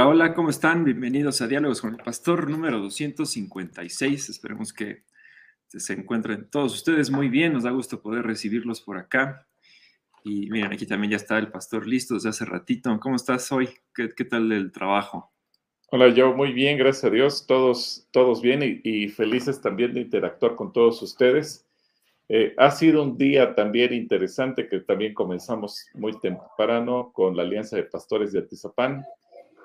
Hola, hola, ¿cómo están? Bienvenidos a Diálogos con el Pastor número 256. Esperemos que se encuentren todos ustedes muy bien. Nos da gusto poder recibirlos por acá. Y miren, aquí también ya está el pastor listo desde hace ratito. ¿Cómo estás hoy? ¿Qué, tal el trabajo? Hola, yo muy bien, gracias a Dios. Todos, todos bien y, felices también de interactuar con todos ustedes. Eh, ha sido un día también interesante que también comenzamos muy temprano con la Alianza de Pastores de Atizapán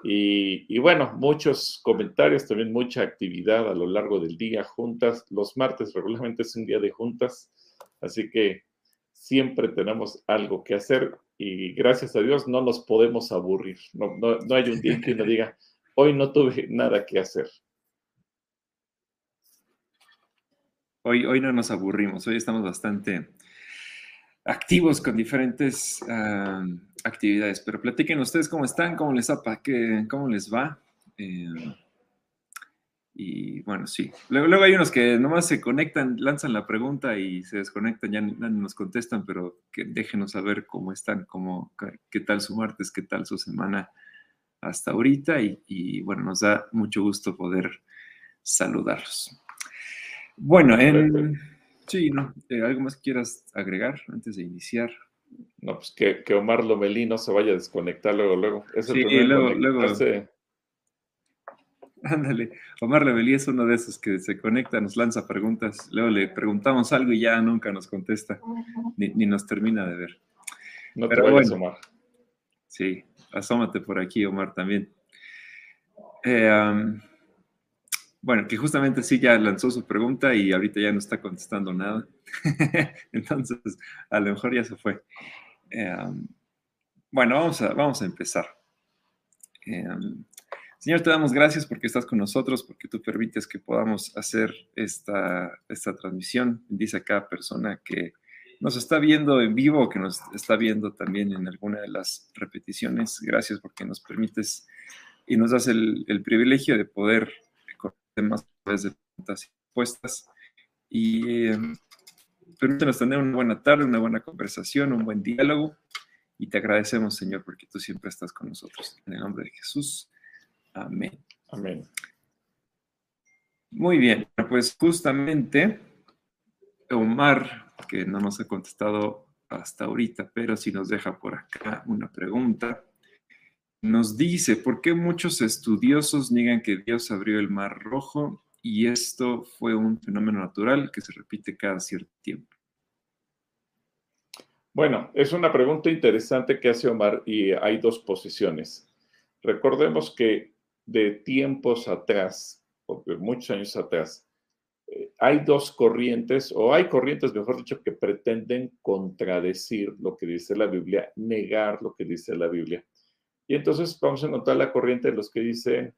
y, bueno, muchos comentarios, también mucha actividad a lo largo del día, juntas. Los martes regularmente es un día de juntas, así que siempre tenemos algo que hacer y gracias a Dios no nos podemos aburrir. No, no, hay un día que uno diga, hoy no tuve nada que hacer. Hoy, hoy no nos aburrimos, hoy estamos bastante activos con diferentes actividades. Pero platiquen ustedes cómo están, cómo les, qué, cómo les va. Eh, y bueno, sí. Luego, hay unos que nomás se conectan, lanzan la pregunta y se desconectan, ya, no nos contestan, pero que déjenos saber cómo están, cómo, qué tal su martes, qué tal su semana hasta ahorita. Y, bueno, nos da mucho gusto poder saludarlos. Bueno, en Sí, ¿no? Eh, ¿Algo más quieras agregar antes de iniciar? No, pues que, que Omar Lomelí no se vaya a desconectar luego, luego. sí, luego, luego. Ándale, Omar Lomelí es uno de esos que se conecta, nos lanza preguntas, luego le preguntamos algo y ya nunca nos contesta, ni, nos termina de ver. No Pero te vayas, Omar. Sí, asómate por aquí, Omar, también. Eh, bueno, que justamente sí ya lanzó su pregunta y ahorita ya no está contestando nada. Entonces, a lo mejor ya se fue. Em, bueno, vamos a, vamos a empezar. Em, señor, te damos gracias porque estás con nosotros, porque tú permites que podamos hacer esta, esta transmisión. Dice a cada persona que nos está viendo en vivo, que nos está viendo también en alguna de las repeticiones. Gracias porque nos permites y nos das el, el privilegio de poder temas de preguntas y respuestas. Y eh, permítanos tener una buena tarde, una buena conversación, un buen diálogo. Y te agradecemos, Señor, porque tú siempre estás con nosotros. En el nombre de Jesús. Amén. Amén. Muy bien, pues justamente Omar, que no nos ha contestado hasta ahorita, pero sí nos deja por acá una pregunta nos dice, ¿por qué muchos estudiosos niegan que Dios abrió el mar rojo y esto fue un fenómeno natural que se repite cada cierto tiempo? Bueno, es una pregunta interesante que hace Omar y hay dos posiciones. Recordemos que de tiempos atrás, o muchos años atrás, eh, hay dos corrientes, o hay corrientes, mejor dicho, que pretenden contradecir lo que dice la Biblia, negar lo que dice la Biblia. Y entonces vamos a encontrar la corriente de los que dicen,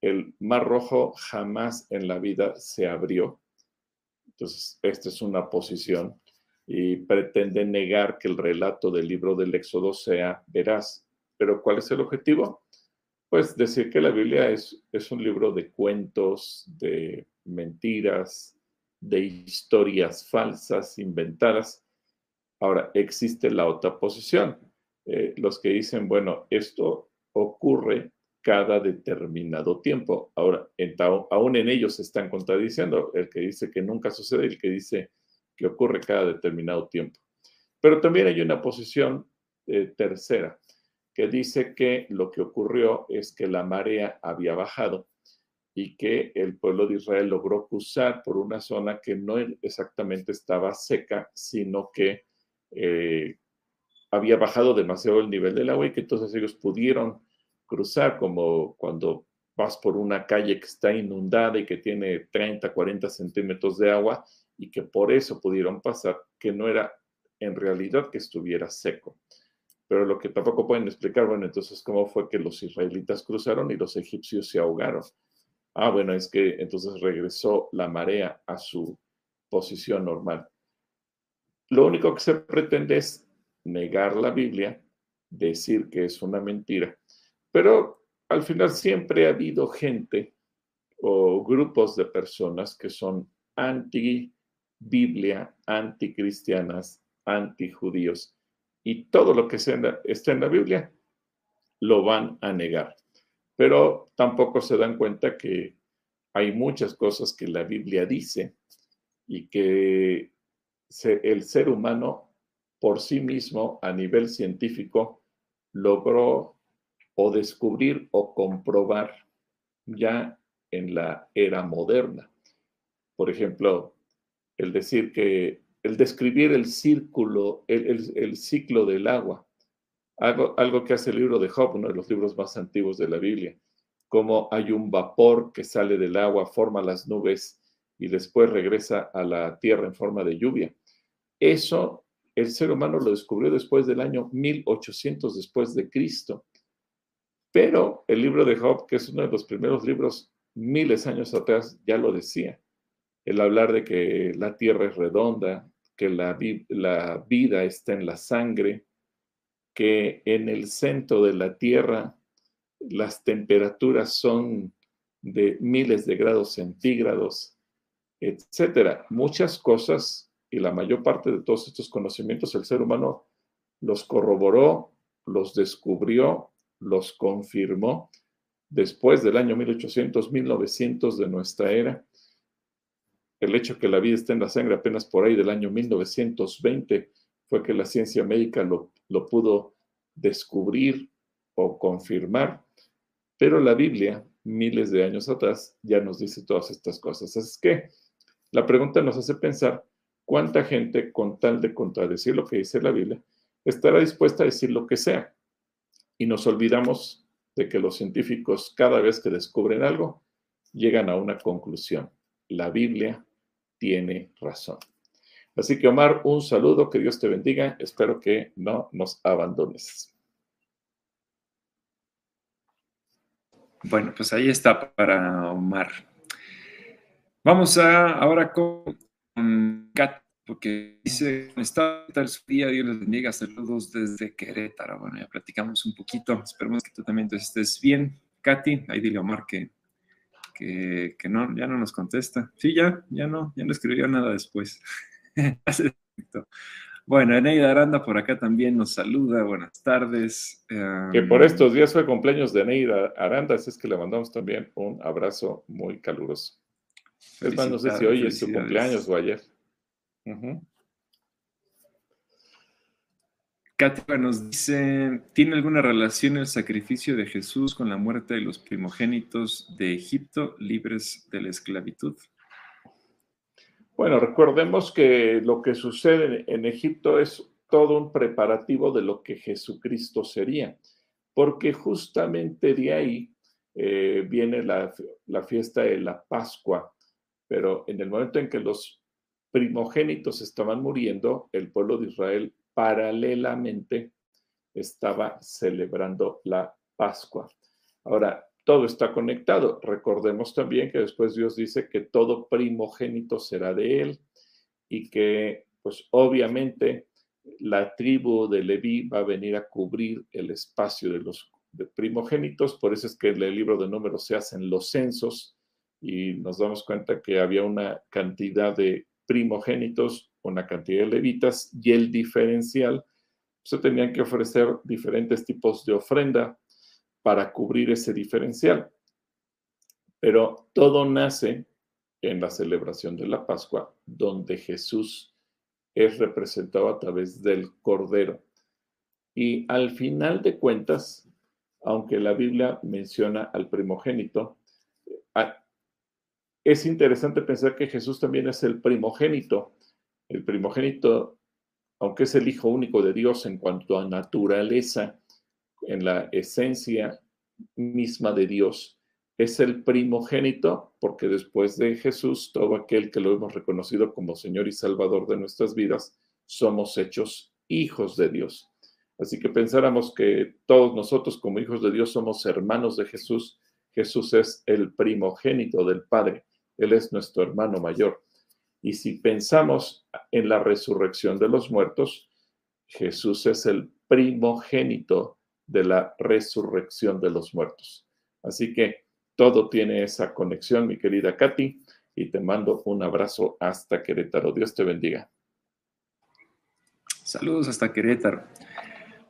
el mar rojo jamás en la vida se abrió. Entonces, esta es una posición y pretende negar que el relato del libro del Éxodo sea veraz. Pero ¿cuál es el objetivo? Pues decir que la Biblia es, es un libro de cuentos, de mentiras, de historias falsas, inventadas. Ahora, existe la otra posición, eh, los que dicen, bueno, esto ocurre cada determinado tiempo. Ahora, aún en ellos se están contradiciendo, el que dice que nunca sucede y el que dice que ocurre cada determinado tiempo. Pero también hay una posición eh, tercera que dice que lo que ocurrió es que la marea había bajado y que el pueblo de Israel logró cruzar por una zona que no exactamente estaba seca, sino que eh, había bajado demasiado el nivel del agua y que entonces ellos pudieron cruzar como cuando vas por una calle que está inundada y que tiene 30, 40 centímetros de agua y que por eso pudieron pasar, que no era en realidad que estuviera seco. Pero lo que tampoco pueden explicar, bueno, entonces, ¿cómo fue que los israelitas cruzaron y los egipcios se ahogaron? Ah, bueno, es que entonces regresó la marea a su posición normal. Lo único que se pretende es negar la Biblia, decir que es una mentira, pero al final siempre ha habido gente o grupos de personas que son anti-Biblia, anti-cristianas, anti-judíos, y todo lo que está en la Biblia lo van a negar. pero tampoco se dan cuenta que hay muchas cosas que la Biblia dice y que el ser humano por sí mismo a nivel científico logró o descubrir o comprobar ya en la era moderna. Por ejemplo, el decir que, el describir el círculo, el, ciclo del agua, algo, algo, que hace el libro de Job, uno de los libros más antiguos de la Biblia, como hay un vapor que sale del agua, forma las nubes y después regresa a la tierra en forma de lluvia. Eso el ser humano lo descubrió después del año 1800 después de Cristo. Pero el libro de Job, que es uno de los primeros libros miles de años atrás, ya lo decía. El hablar de que la tierra es redonda, que la, la vida está en la sangre, que en el centro de la tierra las temperaturas son de miles de grados centígrados, etcétera. Muchas cosas y la mayor parte de todos estos conocimientos el ser humano los corroboró, los descubrió, los confirmó después del año 1800, 1900 de nuestra era. El hecho que la vida está en la sangre apenas por ahí del año 1920 fue que la ciencia médica lo, lo pudo descubrir o confirmar, pero la Biblia, miles de años atrás, ya nos dice todas estas cosas. Es que la pregunta nos hace pensar ¿Cuánta gente, con tal de contradecir lo que dice la Biblia, estará dispuesta a decir lo que sea? Y nos olvidamos de que los científicos, cada vez que descubren algo, llegan a una conclusión. La Biblia tiene razón. Así que Omar, un saludo, que Dios te bendiga. Espero que no nos abandones. Bueno, pues ahí está para Omar. Vamos a ahora con porque dice, está tal su día, Dios les bendiga, saludos desde Querétaro. Bueno, ya platicamos un poquito, esperemos que tú también estés bien. Katy, ahí dile a Omar que, que, no, ya no nos contesta. Sí, ya, ya no, ya no escribió nada después. bueno, Eneida Aranda por acá también nos saluda, buenas tardes. que por estos días fue cumpleaños de Eneida Aranda, así es que le mandamos también un abrazo muy caluroso. Es más, no sé si hoy es su cumpleaños o ayer. Uh nos dice, ¿tiene alguna relación el sacrificio de Jesús con la muerte de los primogénitos de Egipto libres de la esclavitud? Bueno, recordemos que lo que sucede en Egipto es todo un preparativo de lo que Jesucristo sería, porque justamente de ahí eh, viene la, la fiesta de la Pascua, pero en el momento en que los primogénitos estaban muriendo, el pueblo de Israel paralelamente estaba celebrando la Pascua. Ahora, todo está conectado. Recordemos también que después Dios dice que todo primogénito será de él y que, pues obviamente, la tribu de Leví va a venir a cubrir el espacio de los primogénitos. Por eso es que en el libro de números se hacen los censos y nos damos cuenta que había una cantidad de primogénitos, una cantidad de levitas y el diferencial, se tenían que ofrecer diferentes tipos de ofrenda para cubrir ese diferencial. Pero todo nace en la celebración de la Pascua, donde Jesús es representado a través del Cordero. Y al final de cuentas, aunque la Biblia menciona al primogénito, es interesante pensar que Jesús también es el primogénito. El primogénito, aunque es el Hijo único de Dios en cuanto a naturaleza, en la esencia misma de Dios, es el primogénito porque después de Jesús, todo aquel que lo hemos reconocido como Señor y Salvador de nuestras vidas, somos hechos hijos de Dios. Así que pensáramos que todos nosotros como hijos de Dios somos hermanos de Jesús. Jesús es el primogénito del Padre. Él es nuestro hermano mayor. Y si pensamos en la resurrección de los muertos, Jesús es el primogénito de la resurrección de los muertos. Así que todo tiene esa conexión, mi querida Katy, y te mando un abrazo hasta Querétaro. Dios te bendiga. Saludos hasta Querétaro.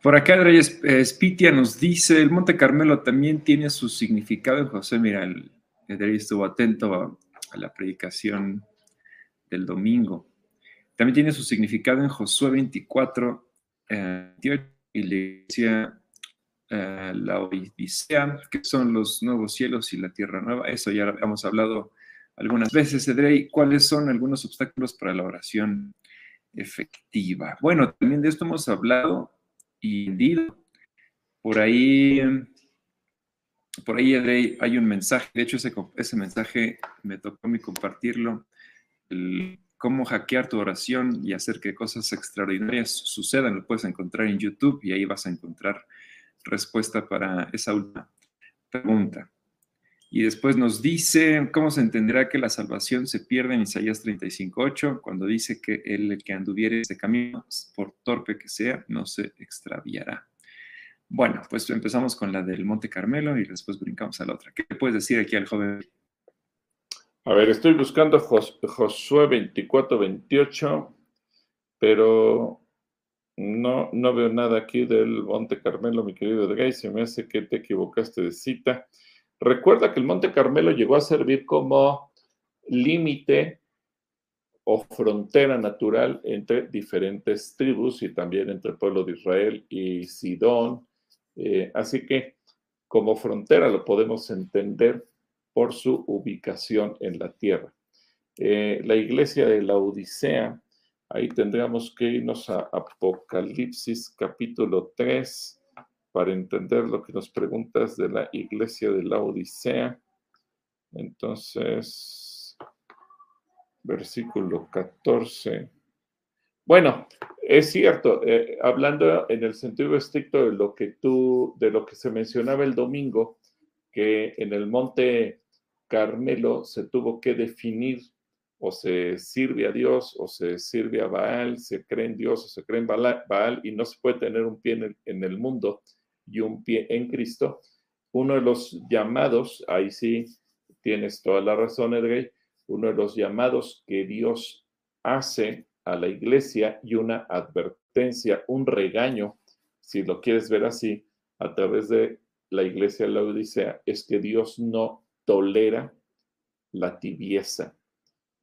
Por acá Reyes Spitia nos dice, el Monte Carmelo también tiene su significado en José. Mira, el, estuvo atento la predicación del domingo. También tiene su significado en Josué 24, eh, y le decía eh, la Odisea, que son los nuevos cielos y la tierra nueva. Eso ya hemos hablado algunas veces, Edrey. ¿Cuáles son algunos obstáculos para la oración efectiva? Bueno, también de esto hemos hablado y por ahí, por ahí hay un mensaje, de hecho ese, mensaje me tocó a mí compartirlo, cómo hackear tu oración y hacer que cosas extraordinarias sucedan, lo puedes encontrar en YouTube y ahí vas a encontrar respuesta para esa última pregunta. Y después nos dice, ¿cómo se entenderá que la salvación se pierde en Isaías 35.8? Cuando dice que el que anduviere ese camino, por torpe que sea, no se extraviará. Bueno, pues empezamos con la del Monte Carmelo y después brincamos a la otra. ¿Qué puedes decir aquí al joven? A ver, estoy buscando Josué 24.28, pero no, no veo nada aquí del Monte Carmelo, mi querido Gay. Se me hace que te equivocaste de cita. Recuerda que el Monte Carmelo llegó a servir como límite o frontera natural entre diferentes tribus y también entre el pueblo de Israel y Sidón. Eh, así que como frontera lo podemos entender por su ubicación en la tierra. Eh, la iglesia de la Odisea, ahí tendríamos que irnos a Apocalipsis capítulo 3, para entender lo que nos preguntas de la iglesia de la Odisea. Entonces, versículo 14. Bueno, es cierto, eh, hablando en el sentido estricto de lo que tú, de lo que se mencionaba el domingo, que en el monte Carmelo se tuvo que definir o se sirve a Dios o se sirve a Baal, se cree en Dios o se cree en Baal y no se puede tener un pie en el mundo y un pie en Cristo. Uno de los llamados, ahí sí tienes toda la razón, Edrey, uno de los llamados que Dios hace a la iglesia y una advertencia, un regaño, si lo quieres ver así, a través de la iglesia de la Odisea, es que Dios no tolera la tibieza.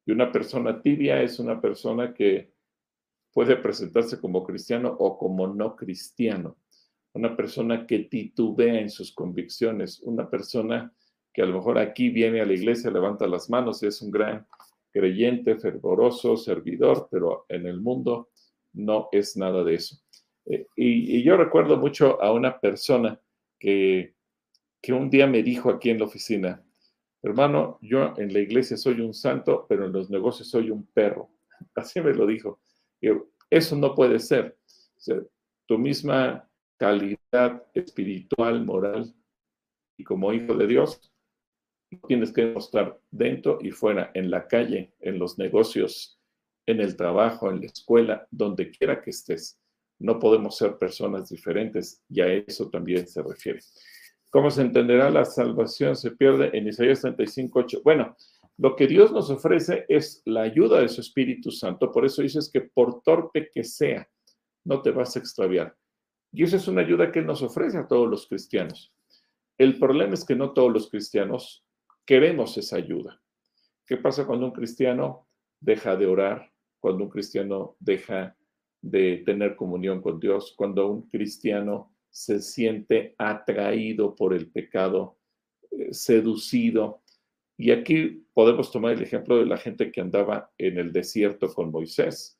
Y una persona tibia es una persona que puede presentarse como cristiano o como no cristiano una persona que titubea en sus convicciones, una persona que a lo mejor aquí viene a la iglesia, levanta las manos, es un gran creyente, fervoroso, servidor, pero en el mundo no es nada de eso. Eh, y, yo recuerdo mucho a una persona que, que un día me dijo aquí en la oficina, hermano, yo en la iglesia soy un santo, pero en los negocios soy un perro. Así me lo dijo. eso no puede ser. tu misma calidad espiritual, moral y como hijo de Dios, tienes que demostrar dentro y fuera, en la calle, en los negocios, en el trabajo, en la escuela, donde quiera que estés. No podemos ser personas diferentes y a eso también se refiere. ¿Cómo se entenderá la salvación? Se pierde en Isaías 35, Bueno, lo que Dios nos ofrece es la ayuda de su Espíritu Santo. Por eso dices que por torpe que sea, no te vas a extraviar. Y esa es una ayuda que nos ofrece a todos los cristianos. El problema es que no todos los cristianos queremos esa ayuda. ¿Qué pasa cuando un cristiano deja de orar? Cuando un cristiano deja de tener comunión con Dios? Cuando un cristiano se siente atraído por el pecado, eh, seducido. Y aquí podemos tomar el ejemplo de la gente que andaba en el desierto con Moisés.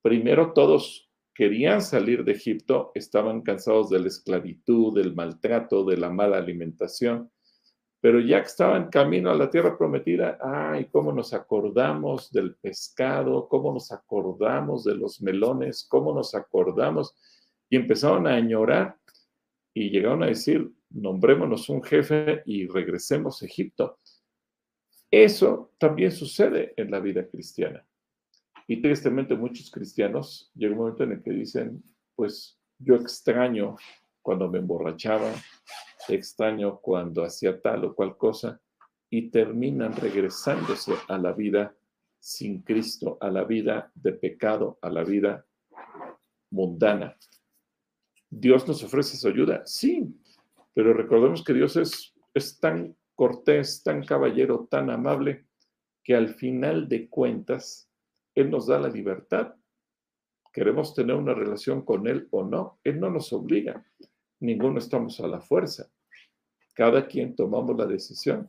Primero todos querían salir de Egipto estaban cansados de la esclavitud, del maltrato, de la mala alimentación, pero ya que estaban camino a la tierra prometida, ay, cómo nos acordamos del pescado, cómo nos acordamos de los melones, cómo nos acordamos, y empezaron a añorar y llegaron a decir, nombrémonos un jefe y regresemos a Egipto. Eso también sucede en la vida cristiana. Y tristemente muchos cristianos llega un momento en el que dicen, pues yo extraño cuando me emborrachaba, extraño cuando hacía tal o cual cosa, y terminan regresándose a la vida sin Cristo, a la vida de pecado, a la vida mundana. ¿Dios nos ofrece su ayuda? Sí, pero recordemos que Dios es, es tan cortés, tan caballero, tan amable, que al final de cuentas, Él nos da la libertad. Queremos tener una relación con Él o no. Él no nos obliga. Ninguno estamos a la fuerza. Cada quien tomamos la decisión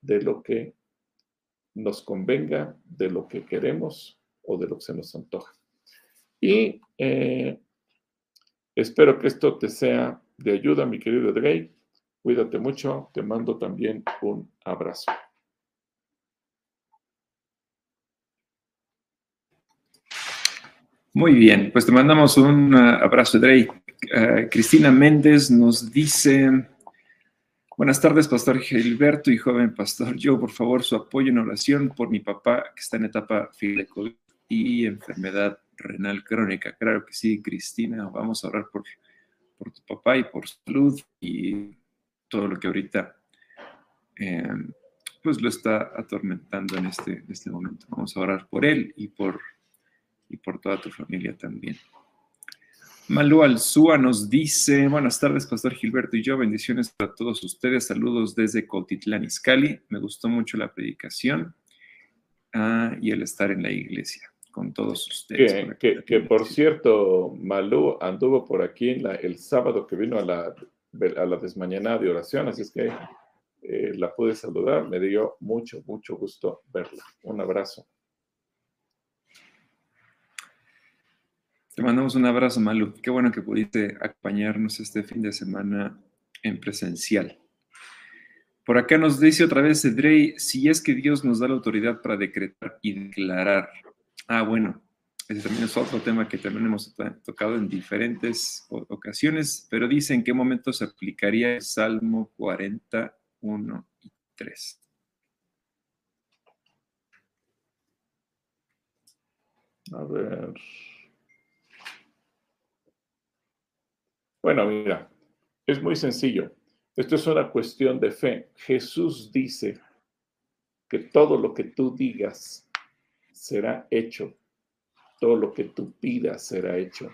de lo que nos convenga, de lo que queremos o de lo que se nos antoja. Y eh, espero que esto te sea de ayuda, mi querido Drey. Cuídate mucho. Te mando también un abrazo. Muy bien, pues te mandamos un uh, abrazo, Drey. Uh, Cristina Méndez nos dice, buenas tardes, Pastor Gilberto y joven Pastor Yo, por favor, su apoyo en oración por mi papá que está en etapa de COVID y enfermedad renal crónica. Claro que sí, Cristina, vamos a orar por, por tu papá y por salud y todo lo que ahorita eh, pues lo está atormentando en este, en este momento. Vamos a orar por él y por y por toda tu familia también. Malú Alzúa nos dice, buenas tardes, Pastor Gilberto y yo, bendiciones para todos ustedes, saludos desde Cotitlán, Izcalli, me gustó mucho la predicación ah, y el estar en la iglesia con todos ustedes. Que, por cierto, Malú anduvo por aquí el sábado que vino a la, a la desmañanada de oración, así es que eh, la pude saludar, me dio mucho, mucho gusto verla. Un abrazo. Te mandamos un abrazo, Malu. Qué bueno que pudiste acompañarnos este fin de semana en presencial. Por acá nos dice otra vez Edrey, si es que Dios nos da la autoridad para decretar y declarar. Ah, bueno, ese también es otro tema que también hemos tocado en diferentes ocasiones, pero dice en qué momento se aplicaría el Salmo 41 y 3. A ver. Bueno, mira, es muy sencillo. Esto es una cuestión de fe. Jesús dice que todo lo que tú digas será hecho. Todo lo que tú pidas será hecho.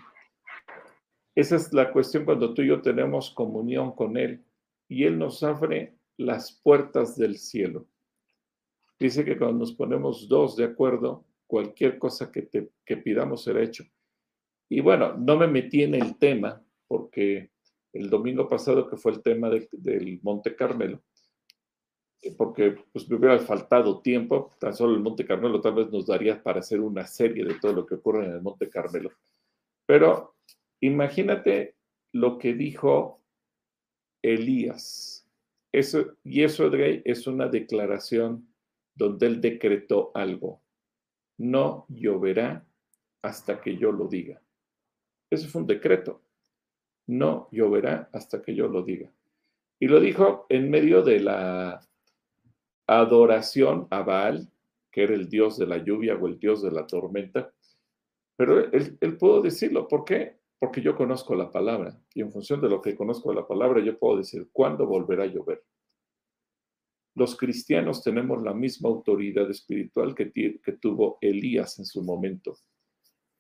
Esa es la cuestión cuando tú y yo tenemos comunión con Él y Él nos abre las puertas del cielo. Dice que cuando nos ponemos dos de acuerdo, cualquier cosa que, te, pidamos será hecho. Y bueno, no me metí en el tema porque el domingo pasado, que fue el tema del Monte Carmelo, eh, porque pues, me hubiera faltado tiempo, tan solo el Monte Carmelo tal vez nos daría para hacer una serie de todo lo que ocurre en el Monte Carmelo. Pero imagínate lo que dijo Elías. Eso, y eso, Edrey, es una declaración donde él decretó algo. No lloverá hasta que yo lo diga. Eso fue un decreto no lloverá hasta que yo lo diga. Y lo dijo en medio de la adoración a Baal, que era el dios de la lluvia o el dios de la tormenta. Pero él, pudo decirlo. ¿Por qué? Porque yo conozco la palabra. Y en función de lo que conozco de la palabra, yo puedo decir cuándo volverá a llover. Los cristianos tenemos la misma autoridad espiritual que, que tuvo Elías en su momento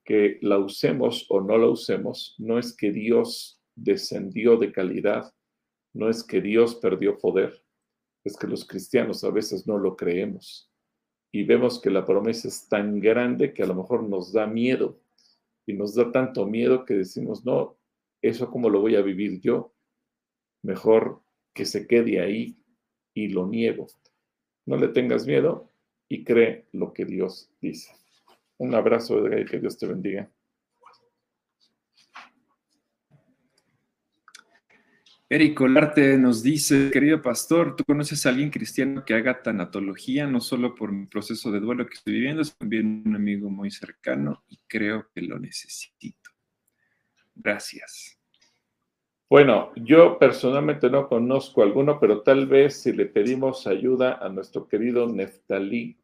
que la usemos o no la usemos, no es que Dios descendió de calidad, no es que Dios perdió poder, es que los cristianos a veces no lo creemos y vemos que la promesa es tan grande que a lo mejor nos da miedo y nos da tanto miedo que decimos, no, eso cómo lo voy a vivir yo, mejor que se quede ahí y lo niego. No le tengas miedo y cree lo que Dios dice. Un abrazo, Edgar, que Dios te bendiga. Eric Olarte nos dice, querido pastor, ¿tú conoces a alguien cristiano que haga tanatología, no solo por mi proceso de duelo que estoy viviendo, sino también un amigo muy cercano y creo que lo necesito? Gracias. Bueno, yo personalmente no conozco alguno, pero tal vez si le pedimos ayuda a nuestro querido Neftalí,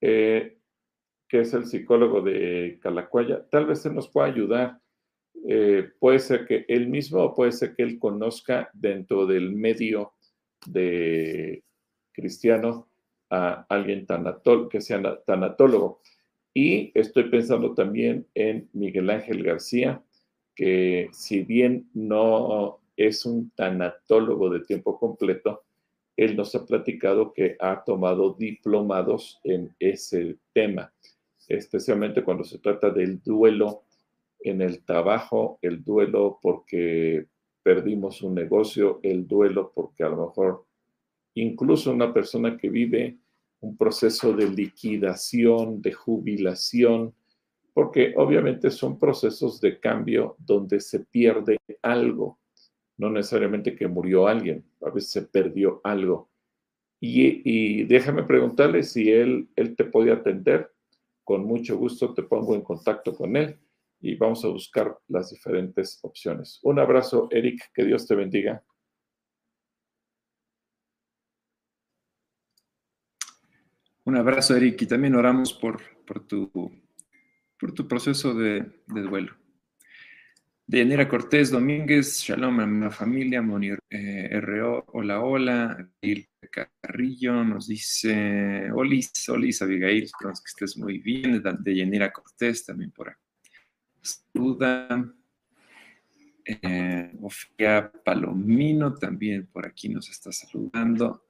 eh, que es el psicólogo de Calacuaya, tal vez él nos pueda ayudar. Eh, puede ser que él mismo o puede ser que él conozca dentro del medio de cristiano a alguien que sea tanatólogo. Y estoy pensando también en Miguel Ángel García, que si bien no es un tanatólogo de tiempo completo, él nos ha platicado que ha tomado diplomados en ese tema, especialmente cuando se trata del duelo en el trabajo, el duelo porque perdimos un negocio, el duelo porque a lo mejor incluso una persona que vive un proceso de liquidación, de jubilación, porque obviamente son procesos de cambio donde se pierde algo, no necesariamente que murió alguien, a veces se perdió algo. Y, déjame preguntarle si él, él te puede atender, con mucho gusto te pongo en contacto con él y vamos a buscar las diferentes opciones. Un abrazo, Eric, que Dios te bendiga. Un abrazo, Eric, y también oramos por, por, tu, por tu proceso de, duelo. Deyanira Cortés Domínguez, Shalom a mi familia, Monir eh, RO, hola, hola. Il Carrillo nos dice, Olis, Olis, Abigail, esperamos que estés muy bien. Deyanira Cortés también por acá saluda. Eh, Palomino también por aquí nos está saludando.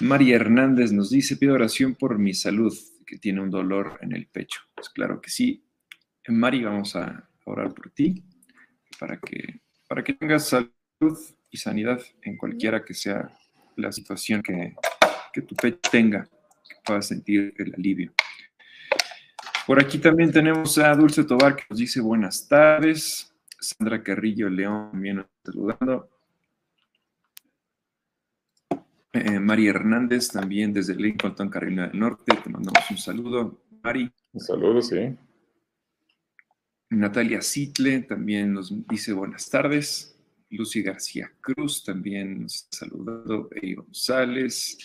María Hernández nos dice, pido oración por mi salud, que tiene un dolor en el pecho. Pues claro que sí. Mari, vamos a orar por ti para que, para que tengas salud y sanidad en cualquiera que sea la situación que, que tu pecho tenga, que puedas sentir el alivio. Por aquí también tenemos a Dulce Tobar que nos dice buenas tardes. Sandra Carrillo León también nos está saludando. Eh, María Hernández también desde Lincoln, Carolina del Norte. Te mandamos un saludo. Mari. Un saludo, sí. Natalia Sitle también nos dice buenas tardes. Lucy García Cruz también nos está saludando. Ey González.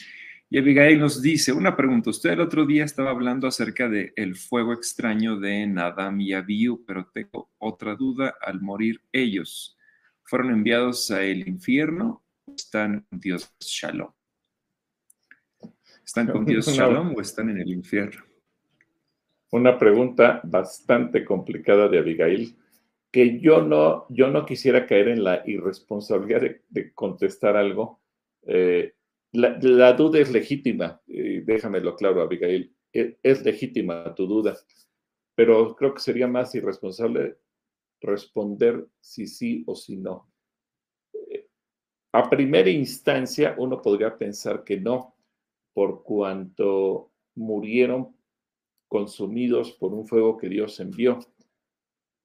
Y Abigail nos dice, una pregunta, usted el otro día estaba hablando acerca del el fuego extraño de Nadam y Abiu, pero tengo otra duda, al morir ellos, ¿fueron enviados a el infierno o están con Dios Shalom? ¿Están con Dios Shalom o están en el infierno? Una pregunta bastante complicada de Abigail, que yo no, yo no quisiera caer en la irresponsabilidad de, contestar algo. Eh, la, duda es legítima, déjamelo claro, Abigail, e, es, legítima tu duda, pero creo que sería más irresponsable responder si sí o si no. Eh, a primera instancia, uno podría pensar que no, por cuanto murieron consumidos por un fuego que Dios envió.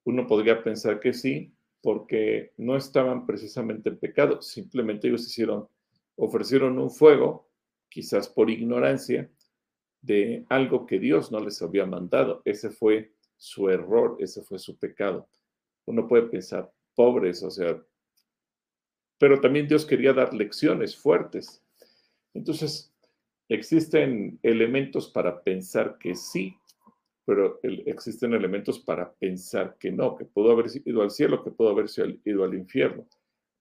Uno podría pensar que sí, porque no estaban precisamente en pecado, simplemente ellos hicieron ofrecieron un fuego, quizás por ignorancia, de algo que Dios no les había mandado. Ese fue su error, ese fue su pecado. Uno puede pensar, pobres, o sea, pero también Dios quería dar lecciones fuertes. Entonces, existen elementos para pensar que sí, pero existen elementos para pensar que no, que pudo haber ido al cielo, que pudo haber ido al infierno.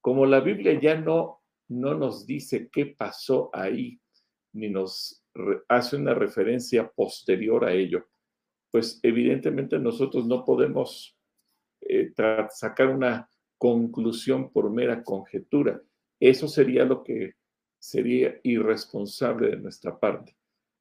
Como la Biblia ya no no nos dice qué pasó ahí, ni nos hace una referencia posterior a ello, pues evidentemente nosotros no podemos eh, sacar una conclusión por mera conjetura. Eso sería lo que sería irresponsable de nuestra parte.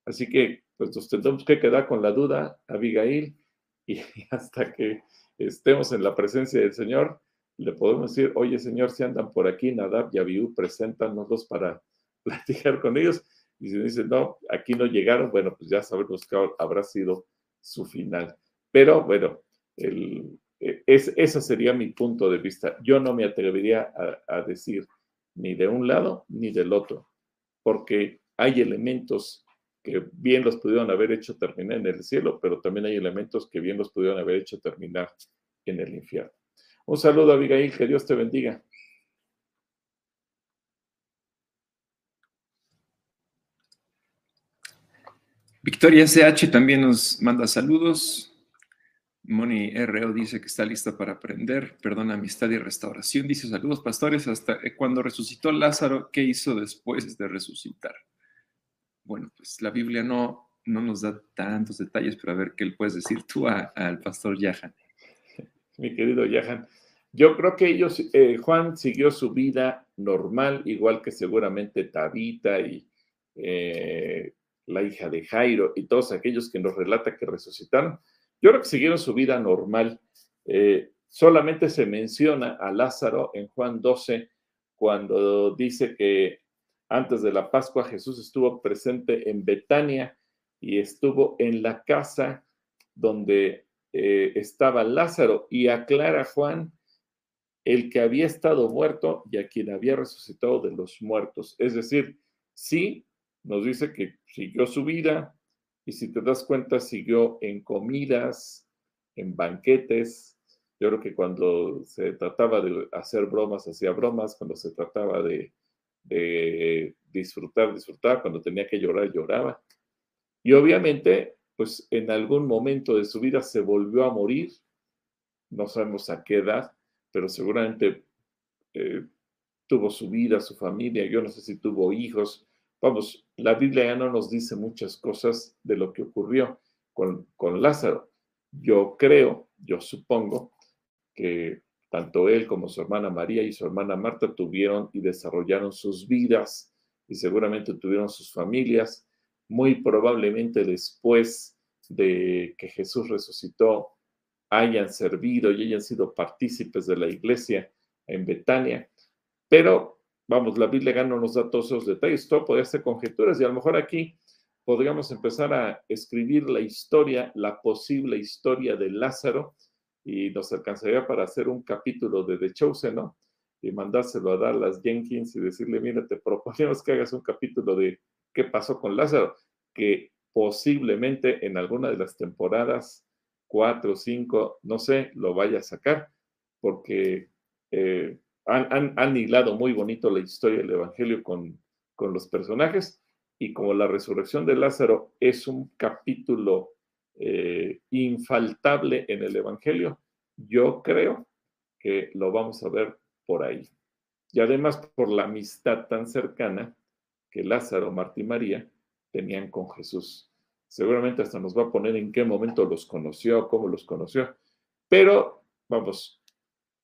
Así que pues nos tendremos que quedar con la duda, Abigail, y hasta que estemos en la presencia del Señor, le podemos decir, oye Señor, si andan por aquí, Nadab y Abiú, preséntanoslos para platicar con ellos. Y si dicen, no, aquí no llegaron, bueno, pues ya sabemos que habrá sido su final. Pero bueno, el, e, es, ese sería mi punto de vista. Yo no me atrevería a, a decir ni de un lado ni del otro, porque hay elementos que bien los pudieron haber hecho terminar en el cielo, pero también hay elementos que bien los pudieron haber hecho terminar en el infierno. Un saludo, Abigail, que Dios te bendiga. Victoria SH también nos manda saludos. Moni RO dice que está lista para aprender. Perdona, amistad y restauración. Dice saludos, pastores. Hasta cuando resucitó Lázaro, ¿qué hizo después de resucitar? Bueno, pues la Biblia no, no nos da tantos detalles, pero a ver qué le puedes decir tú al pastor Yahan. Mi querido Yahan, Yo creo que ellos, eh, Juan siguió su vida normal, igual que seguramente Tabita y eh, la hija de Jairo y todos aquellos que nos relata que resucitaron. Yo creo que siguieron su vida normal. Eh, solamente se menciona a Lázaro en Juan 12 cuando dice que antes de la Pascua Jesús estuvo presente en Betania y estuvo en la casa donde estaba Lázaro y aclara Juan el que había estado muerto y a quien había resucitado de los muertos. Es decir, sí, nos dice que siguió su vida y si te das cuenta, siguió en comidas, en banquetes. Yo creo que cuando se trataba de hacer bromas, hacía bromas, cuando se trataba de, disfrutar, disfrutaba, cuando tenía que llorar, lloraba. Y obviamente, pues en algún momento de su vida se volvió a morir, no sabemos a qué edad, pero seguramente eh, tuvo su vida, su familia, yo no sé si tuvo hijos. Vamos, la Biblia ya no nos dice muchas cosas de lo que ocurrió con, con Lázaro. Yo creo, yo supongo que tanto él como su hermana María y su hermana Marta tuvieron y desarrollaron sus vidas y seguramente tuvieron sus familias. Muy probablemente después de que Jesús resucitó, hayan servido y hayan sido partícipes de la iglesia en Betania. Pero, vamos, la Biblia no nos da todos esos detalles, todo puede ser conjeturas y a lo mejor aquí podríamos empezar a escribir la historia, la posible historia de Lázaro y nos alcanzaría para hacer un capítulo de The Chosen, ¿no? Y mandárselo a Dallas Jenkins y decirle, mira, te proponemos que hagas un capítulo de qué pasó con Lázaro, que posiblemente en alguna de las temporadas cuatro, cinco, no sé, lo vaya a sacar, porque eh, han, han, hilado muy bonito la historia del Evangelio con, con los personajes y como la resurrección de Lázaro es un capítulo eh, infaltable en el Evangelio, yo creo que lo vamos a ver por ahí. Y además por la amistad tan cercana que Lázaro, Marta y María tenían con Jesús. Seguramente hasta nos va a poner en qué momento los conoció, cómo los conoció. Pero, vamos,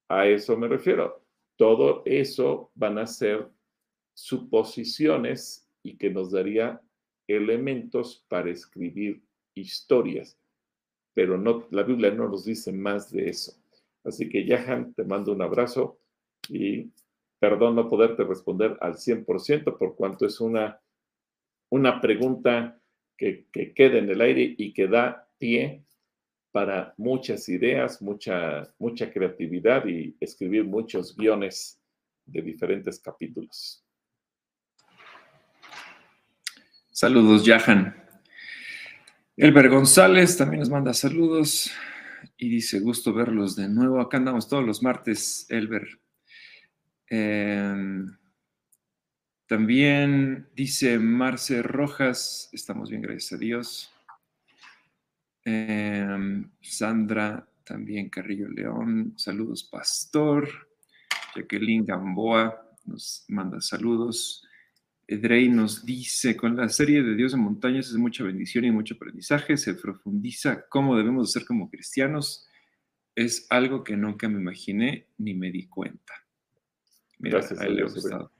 a eso me refiero. Todo eso van a ser suposiciones y que nos daría elementos para escribir historias. Pero no, la Biblia no nos dice más de eso. Así que, Yahan, te mando un abrazo y perdón no poderte responder al 100% por cuanto es una, una pregunta que, quede en el aire y que da pie para muchas ideas, mucha, mucha creatividad y escribir muchos guiones de diferentes capítulos. Saludos, Jahan. Elber González también nos manda saludos y dice, gusto verlos de nuevo. Acá andamos todos los martes, Elber. Eh, también dice Marce Rojas, estamos bien, gracias a Dios. Em, Sandra, también Carrillo León, saludos Pastor. Jacqueline Gamboa nos manda saludos. Edrey nos dice, con la serie de Dios en montañas es mucha bendición y mucho aprendizaje, se profundiza cómo debemos ser como cristianos. Es algo que nunca me imaginé ni me di cuenta. Mira, Gracias, a él le ha gustado.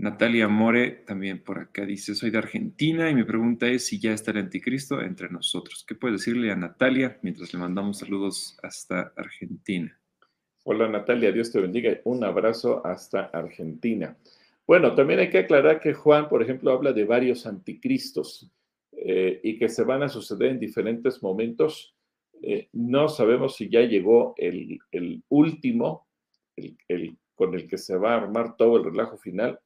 Natalia More también por acá dice, soy de Argentina y mi pregunta es si ya está el anticristo entre nosotros. ¿Qué puede decirle a Natalia mientras le mandamos saludos hasta Argentina? Hola Natalia, Dios te bendiga. Un abrazo hasta Argentina. Bueno, también hay que aclarar que Juan, por ejemplo, habla de varios anticristos eh, y que se van a suceder en diferentes momentos. Eh, no sabemos si ya llegó el, último, el, con el que se va a armar todo el relajo final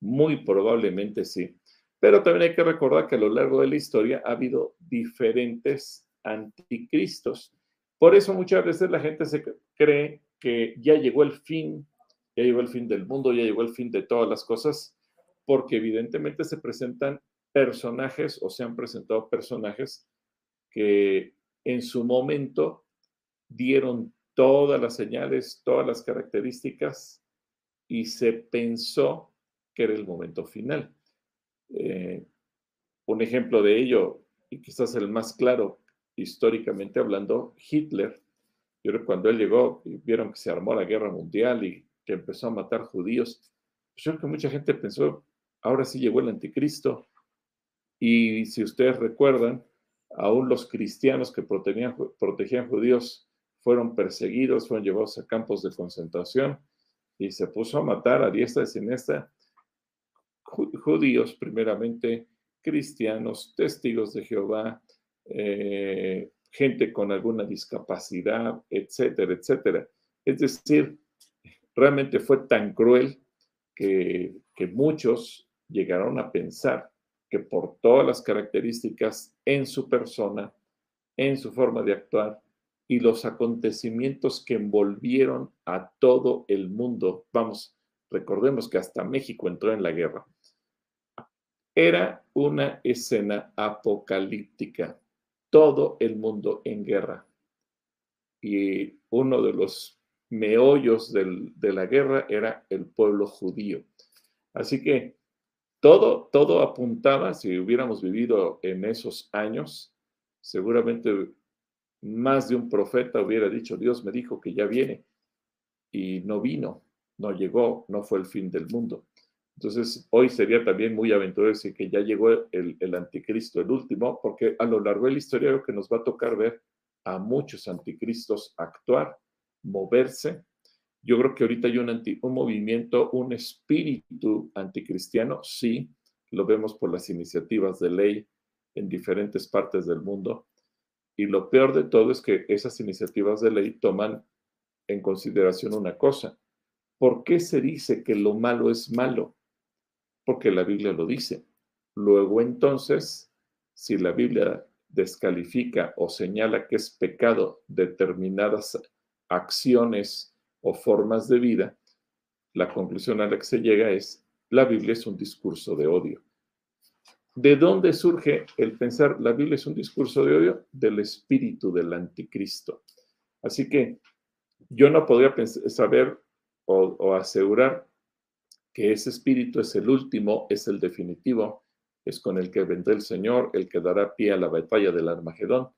muy probablemente sí. Pero también hay que recordar que a lo largo de la historia ha habido diferentes anticristos. Por eso muchas veces la gente se cree que ya llegó el fin, llegó el fin del mundo, ya llegó el fin de todas las cosas, porque evidentemente se presentan personajes o se han presentado personajes que en su momento dieron todas las señales, todas las características y se pensó que era el momento final. Eh, un ejemplo de ello, y quizás el más claro históricamente hablando, Hitler Yo cuando él llegó vieron que se armó la guerra mundial y que empezó a matar judíos, pues yo creo que mucha gente pensó, ahora sí llegó el anticristo. Y si ustedes recuerdan, aún los cristianos que protegían, protegían judíos fueron perseguidos, fueron llevados a campos de concentración y se puso a matar a diestra y siniestra judíos, primeramente cristianos, testigos de Jehová, eh, gente con alguna discapacidad, etcétera, etcétera. Es decir, realmente fue tan cruel que, que muchos llegaron a pensar que por todas las características en su persona, en su forma de actuar y los acontecimientos que envolvieron a todo el mundo, vamos, recordemos que hasta México entró en la guerra, era una escena apocalíptica, todo el mundo en guerra. Y uno de los meollos de la guerra era el pueblo judío. Así que todo, todo apuntaba, si hubiéramos vivido en esos años, seguramente más de un profeta hubiera dicho, Dios me dijo que ya viene, y no vino, no llegó, no fue el fin del mundo. Entonces, hoy sería también muy aventurero decir que ya llegó el, anticristo, el último, porque a lo largo de la historia que nos va a tocar ver a muchos anticristos actuar, moverse. Yo creo que ahorita hay un, un movimiento, un espíritu anticristiano, sí, lo vemos por las iniciativas de ley en diferentes partes del mundo. Y lo peor de todo es que esas iniciativas de ley toman en consideración una cosa. ¿Por qué se dice que lo malo es malo? porque la Biblia lo dice. Luego entonces, si la Biblia descalifica o señala que es pecado determinadas acciones o formas de vida, la conclusión a la que se llega es, la Biblia es un discurso de odio. ¿De dónde surge el pensar la Biblia es un discurso de odio? Del espíritu del anticristo. Así que yo no podría saber o, o asegurar que ese espíritu es el último, es el definitivo, es con el que vendrá el Señor, el que dará pie a la batalla del Armagedón,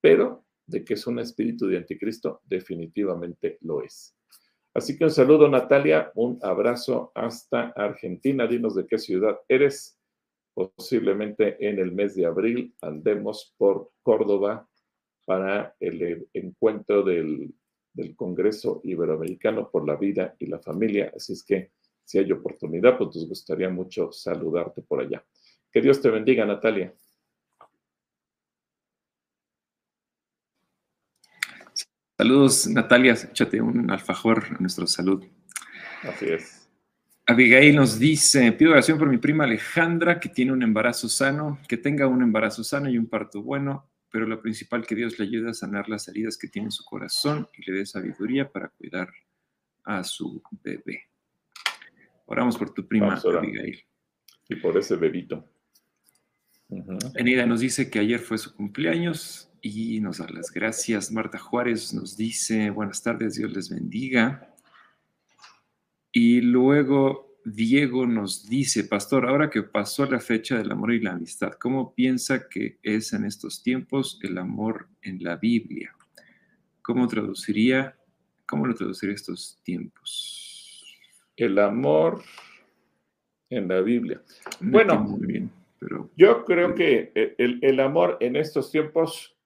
pero de que es un espíritu de anticristo, definitivamente lo es. Así que un saludo Natalia, un abrazo hasta Argentina, dinos de qué ciudad eres. Posiblemente en el mes de abril andemos por Córdoba para el encuentro del, del Congreso Iberoamericano por la Vida y la Familia. Así es que si hay oportunidad, pues nos gustaría mucho saludarte por allá. Que Dios te bendiga, Natalia. Saludos, Natalia. Échate un alfajor a nuestra salud. Así es. Abigail nos dice, pido oración por mi prima Alejandra, que tiene un embarazo sano, que tenga un embarazo sano y un parto bueno, pero lo principal que Dios le ayude a sanar las heridas que tiene en su corazón y le dé sabiduría para cuidar a su bebé. Oramos por tu prima Abigail. Y por ese bebito. Enida nos dice que ayer fue su cumpleaños y nos da las gracias. Marta Juárez nos dice, buenas tardes, Dios les bendiga. Y luego Diego nos dice, pastor, ahora que pasó la fecha del amor y la amistad, ¿cómo piensa que es en estos tiempos el amor en la Biblia? ¿Cómo traduciría, cómo lo traduciría estos tiempos? el amor en la Biblia. bueno, bien, pero... yo creo que el, el, amor en estos tiempos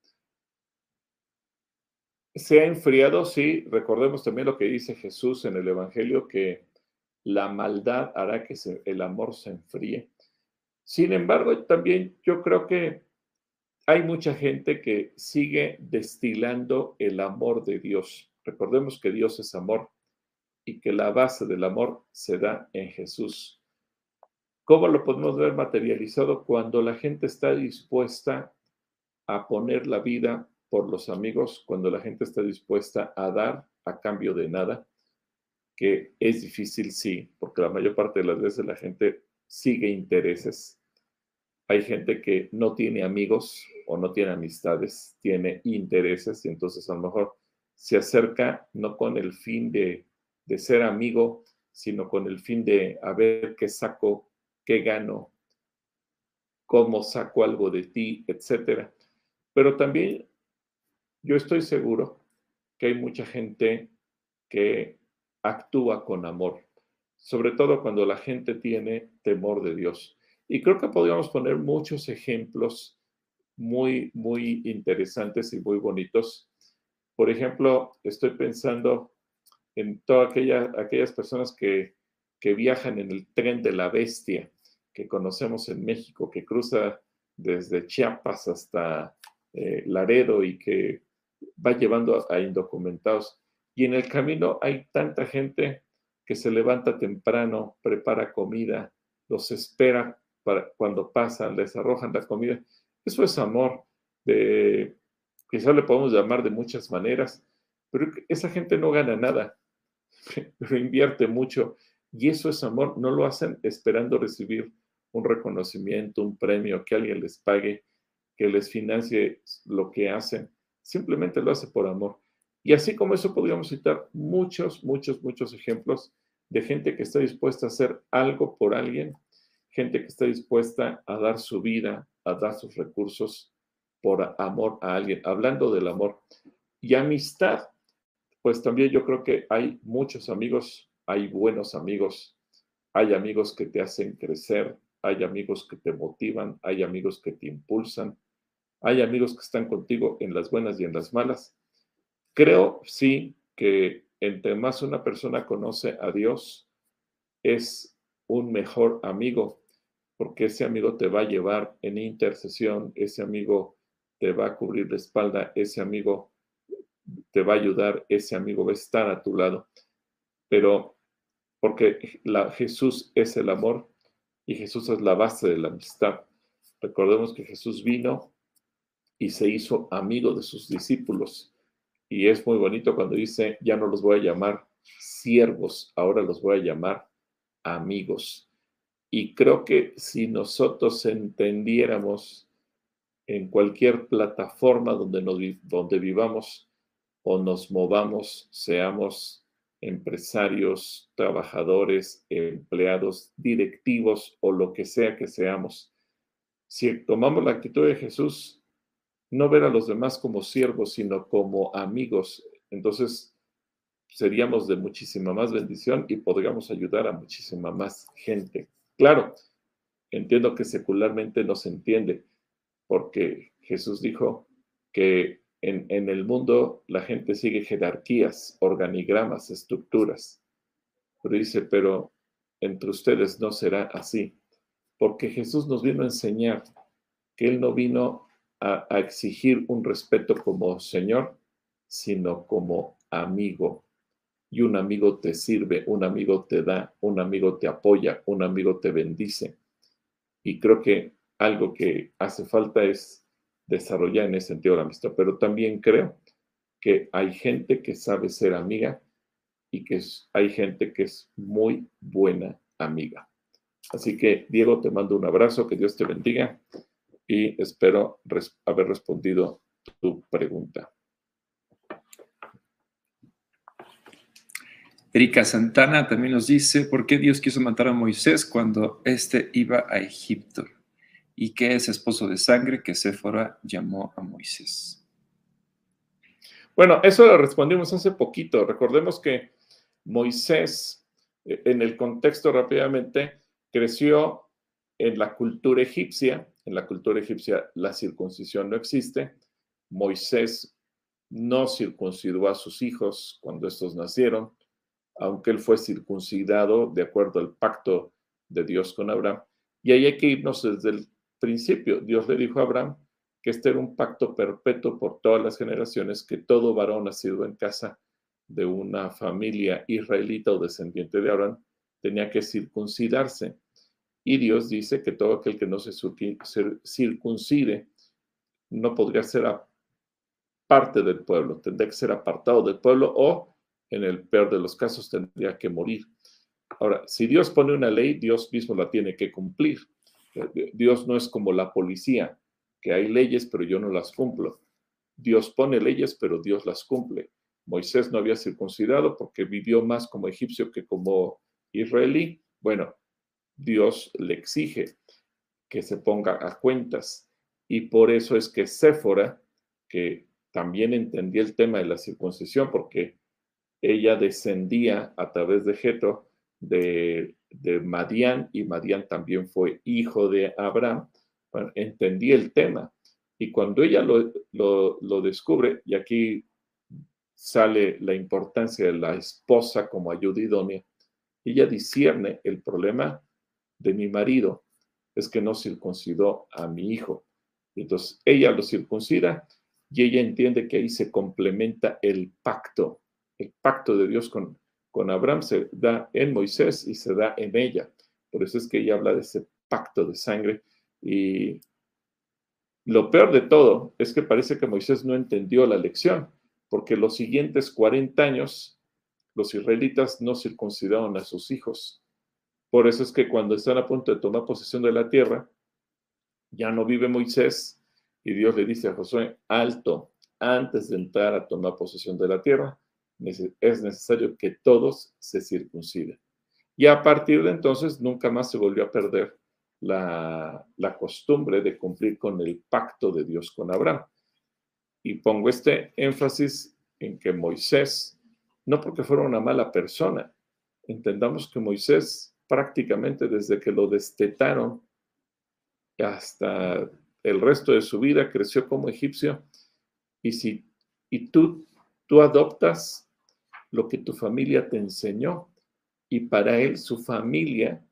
se ha enfriado, sí. Recordemos también lo que dice Jesús en el Evangelio, que la maldad hará que el amor se enfríe. Sin embargo, también yo creo que hay mucha gente que sigue destilando el amor de Dios. Recordemos que Dios es amor y que la base del amor se da en Jesús. ¿Cómo lo podemos ver materializado? Cuando la gente está dispuesta a poner la vida por los amigos, cuando la gente está dispuesta a dar a cambio de nada, que es difícil, sí, porque la mayor parte de las veces la gente sigue intereses. Hay gente que no tiene amigos o no tiene amistades, tiene intereses y entonces a lo mejor se acerca no con el fin de de ser amigo, sino con el fin de a ver qué saco, qué gano, cómo saco algo de ti, etcétera. Pero también yo estoy seguro que hay mucha gente que actúa con amor, sobre todo cuando la gente tiene temor de Dios. Y creo que podríamos poner muchos ejemplos muy, muy interesantes y muy bonitos. Por ejemplo, estoy pensando en todas aquellas personas que, que viajan en el tren de la bestia que conocemos en México, que cruza desde Chiapas hasta eh, Laredo y que va llevando a, indocumentados. Y en el camino hay tanta gente que se levanta temprano, prepara comida, los espera para cuando pasan, les arrojan la comida. Eso es amor, de, quizás le podemos llamar de muchas maneras, pero esa gente no gana nada, pero invierte mucho. Y eso es amor, no lo hacen esperando recibir un reconocimiento, un premio, que alguien les pague, que les financie lo que hacen. Simplemente lo hace por amor. Y así como eso podríamos citar muchos, muchos, muchos ejemplos de gente que está dispuesta a hacer algo por alguien, gente que está dispuesta a dar su vida, a dar sus recursos por amor a alguien. Hablando del amor y amistad, pues también yo creo que hay muchos amigos, hay buenos amigos, hay amigos que te hacen crecer, hay amigos que te motivan, hay amigos que te impulsan, hay amigos que están contigo en las buenas y en las malas. Creo, sí, que entre más una persona conoce a Dios, es un mejor amigo, porque ese amigo te va a llevar en intercesión, ese amigo te va a cubrir la espalda, ese amigo te va a ayudar, ese amigo va a estar a tu lado. Pero porque la, Jesús es el amor, y Jesús es la base de la amistad. Recordemos que Jesús vino y se hizo amigo de sus discípulos. Y es muy bonito cuando dice, ya no los voy a llamar siervos, ahora los voy a llamar amigos. Y creo que si nosotros entendiéramos en cualquier plataforma donde, nos, donde vivamos o nos movamos, seamos empresarios, trabajadores, empleados, directivos o lo que sea que seamos. Si tomamos la actitud de Jesús, no ver a los demás como siervos, sino como amigos, entonces seríamos de muchísima más bendición y podríamos ayudar a muchísima más gente. Claro, entiendo que secularmente no se entiende, porque Jesús dijo que en, el mundo la gente sigue jerarquías, organigramas, estructuras. Pero dice, pero entre ustedes no será así, porque Jesús nos vino a enseñar que Él no vino a, exigir un respeto como Señor, sino como amigo. Y un amigo te sirve, un amigo te da, un amigo te apoya, un amigo te bendice. Y creo que algo que hace falta es desarrollar en ese sentido la amistad, pero también creo que hay gente que sabe ser amiga y que hay gente que es muy buena amiga. Así que, Diego, te mando un abrazo, que Dios te bendiga y espero haber respondido tu pregunta. Erika Santana también nos dice, ¿por qué Dios quiso matar a Moisés cuando éste iba a Egipto? y que es esposo de sangre que Séfora llamó a Moisés. Bueno, eso lo respondimos hace poquito. Recordemos que Moisés, eh, en el contexto rápidamente, creció en la cultura egipcia. En la cultura egipcia la circuncisión no existe. Moisés no circuncidó a sus hijos cuando estos nacieron, aunque él fue circuncidado de acuerdo al pacto de Dios con Abraham. Y ahí hay que irnos desde el principio. Dios le dijo a Abraham que este era un pacto perpetuo por todas las generaciones, que todo varón nacido en casa de una familia israelita o descendiente de Abraham tenía que circuncidarse. Y Dios dice que todo aquel que no se circuncide no podría ser parte del pueblo, tendría que ser apartado del pueblo o, en el peor de los casos, tendría que morir. Ahora, si Dios pone una ley, Dios mismo la tiene que cumplir. Dios no es como la policía, que hay leyes, pero yo no las cumplo. Dios pone leyes, pero Dios las cumple. Moisés no había circuncidado porque vivió más como egipcio que como israelí. Bueno, Dios le exige que se ponga a cuentas. Y por eso es que Séfora, que también entendía el tema de la circuncisión porque ella descendía a través de Jetro de, de Madián y Madián también fue hijo de Abraham. entendía el tema. Y cuando ella lo, lo descubre, y aquí sale la importancia de la esposa como ayuda idónea, ella discierne el problema de mi marido es que no circuncidó a mi hijo. Entonces ella lo circuncida y ella entiende que ahí se complementa el pacto. El pacto de Dios con, con Abraham se da en Moisés y se da en ella. Por eso es que ella habla de ese pacto de sangre. Y lo peor de todo es que parece que Moisés no entendió la lección, porque los siguientes 40 años los israelitas no circuncidaron a sus hijos. Por eso es que cuando están a punto de tomar posesión de la tierra, ya no vive Moisés y Dios le dice a Josué, alto, antes de entrar a tomar posesión de la tierra, es necesario que todos se circunciden. Y a partir de entonces nunca más se volvió a perder la, la costumbre de cumplir con el pacto de Dios con Abraham. Y pongo este énfasis en que Moisés no porque fuera una mala persona. Entendamos que Moisés prácticamente desde que lo destetaron hasta el resto de su vida creció como egipcio. Y si y tú, tú adoptas lo que tu familia te enseñó y para él su familia,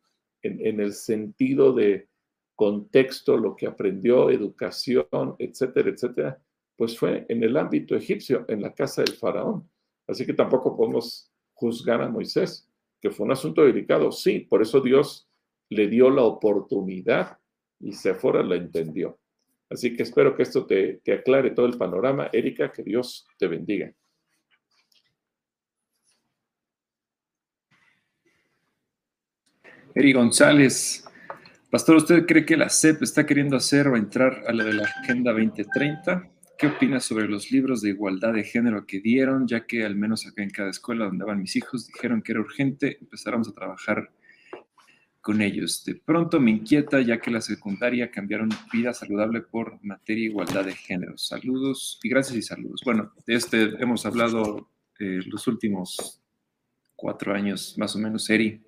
en, en el sentido de contexto, lo que aprendió, educación, etcétera, etcétera, pues fue en el ámbito egipcio, en la casa del faraón. Así que tampoco podemos juzgar a Moisés, que fue un asunto delicado. Sí, por eso Dios le dio la oportunidad y Sephora la entendió. Así que espero que esto te, te aclare todo el panorama. Erika, que Dios te bendiga. Eri González, Pastor, ¿usted cree que la CEP está queriendo hacer o entrar a la de la Agenda 2030? ¿Qué opinas sobre los libros de igualdad de género que dieron, ya que al menos acá en cada escuela donde van mis hijos dijeron que era urgente, empezáramos a trabajar con ellos. De pronto me inquieta, ya que la secundaria cambiaron vida saludable por materia igualdad de género. Saludos y gracias y saludos. Bueno, de este hemos hablado eh, los últimos cuatro años, más o menos, Eri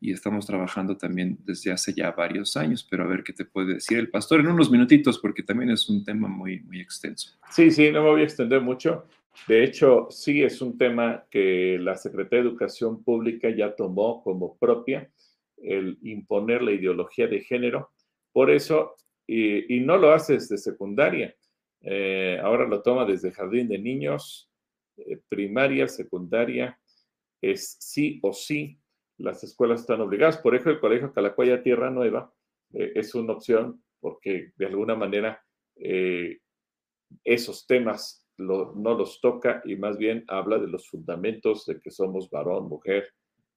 y estamos trabajando también desde hace ya varios años, pero a ver qué te puede decir el pastor en unos minutitos, porque también es un tema muy, muy extenso. Sí, sí, no me voy a extender mucho. De hecho, sí es un tema que la Secretaría de Educación Pública ya tomó como propia, el imponer la ideología de género. Por eso, y, no lo hace desde secundaria, eh, ahora lo toma desde jardín de niños, eh, primaria, secundaria, es sí o sí las escuelas están obligadas. Por eso el Colegio Calacuaya Tierra Nueva eh, es una opción porque de alguna manera eh, esos temas no los toca y más bien habla de los fundamentos de que somos varón, mujer,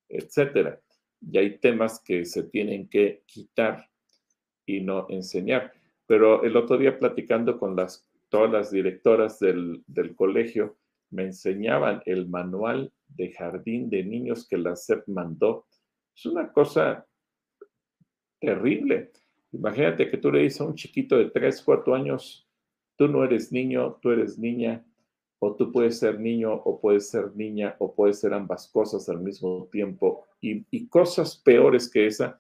etcétera. Y hay temas que se tienen que quitar y no enseñar. Pero el otro día platicando con las, todas las directoras del, del colegio, me enseñaban el manual de jardín de niños que la SEP mandó. Es una cosa terrible. Imagínate que tú le dices a un chiquito de 3, 4 años, tú no eres niño, tú eres niña, o tú puedes ser niño o puedes ser niña o puedes ser ambas cosas al mismo tiempo y, cosas peores que esa,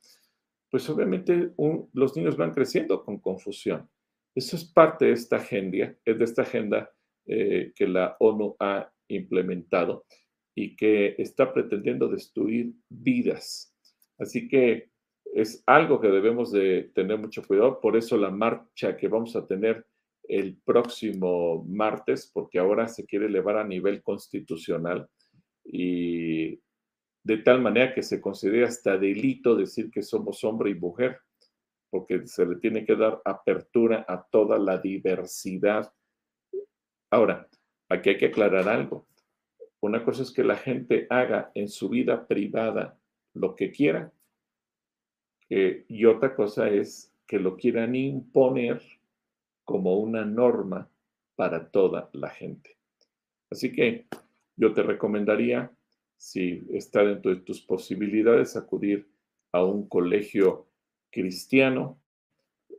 pues obviamente los niños van creciendo con confusión. Eso es parte de esta agenda, de esta agenda eh, que la ONU ha implementado y que está pretendiendo destruir vidas. Así que es algo que debemos de tener mucho cuidado. Por eso la marcha que vamos a tener el próximo martes, porque ahora se quiere elevar a nivel constitucional y de tal manera que se considera hasta delito decir que somos hombre y mujer, porque se le tiene que dar apertura a toda la diversidad. Ahora, aquí hay que aclarar algo. Una cosa es que la gente haga en su vida privada lo que quiera y otra cosa es que lo quieran imponer como una norma para toda la gente. Así que yo te recomendaría, si está dentro de tus posibilidades, acudir a un colegio cristiano,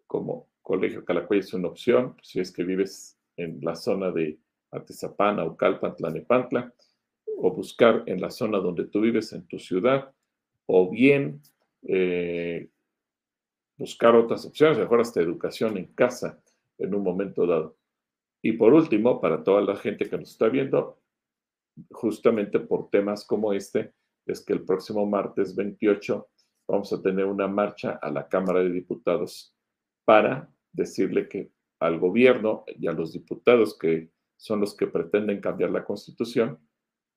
como Colegio Calacuay es una opción, si es que vives en la zona de Atizapán, Aucalpan, Tlanepantla, o buscar en la zona donde tú vives, en tu ciudad, o bien eh, buscar otras opciones, mejor hasta educación en casa en un momento dado. Y por último, para toda la gente que nos está viendo, justamente por temas como este, es que el próximo martes 28 vamos a tener una marcha a la Cámara de Diputados para decirle que al gobierno y a los diputados que son los que pretenden cambiar la constitución,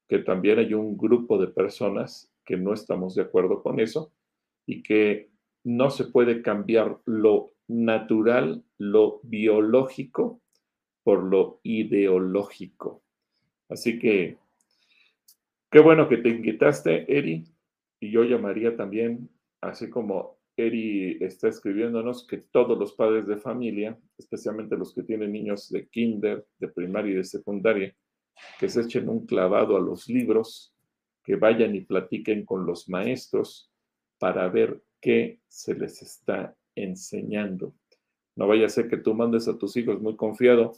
que también hay un grupo de personas que no estamos de acuerdo con eso y que no se puede cambiar lo natural, lo biológico por lo ideológico. Así que qué bueno que te invitaste, Eri, y yo llamaría también, así como Eri está escribiéndonos, que todos los padres de familia, especialmente los que tienen niños de kinder, de primaria y de secundaria, que se echen un clavado a los libros, que vayan y platiquen con los maestros para ver qué se les está enseñando. No vaya a ser que tú mandes a tus hijos muy confiado,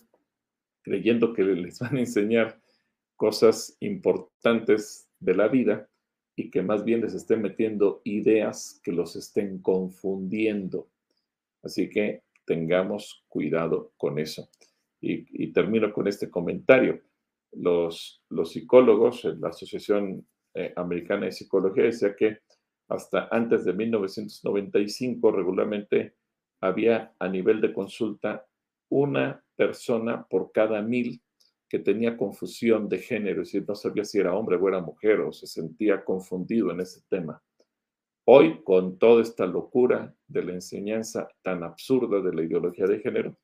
creyendo que les van a enseñar cosas importantes de la vida y que más bien les estén metiendo ideas que los estén confundiendo. Así que tengamos cuidado con eso. Y, termino con este comentario. Los, los psicólogos, la Asociación eh, Americana de Psicología decía que hasta antes de 1995 regularmente había a nivel de consulta una persona por cada mil que tenía confusión de género, es decir, no sabía si era hombre o era mujer o se sentía confundido en ese tema. Hoy, con toda esta locura de la enseñanza tan absurda de la ideología de género,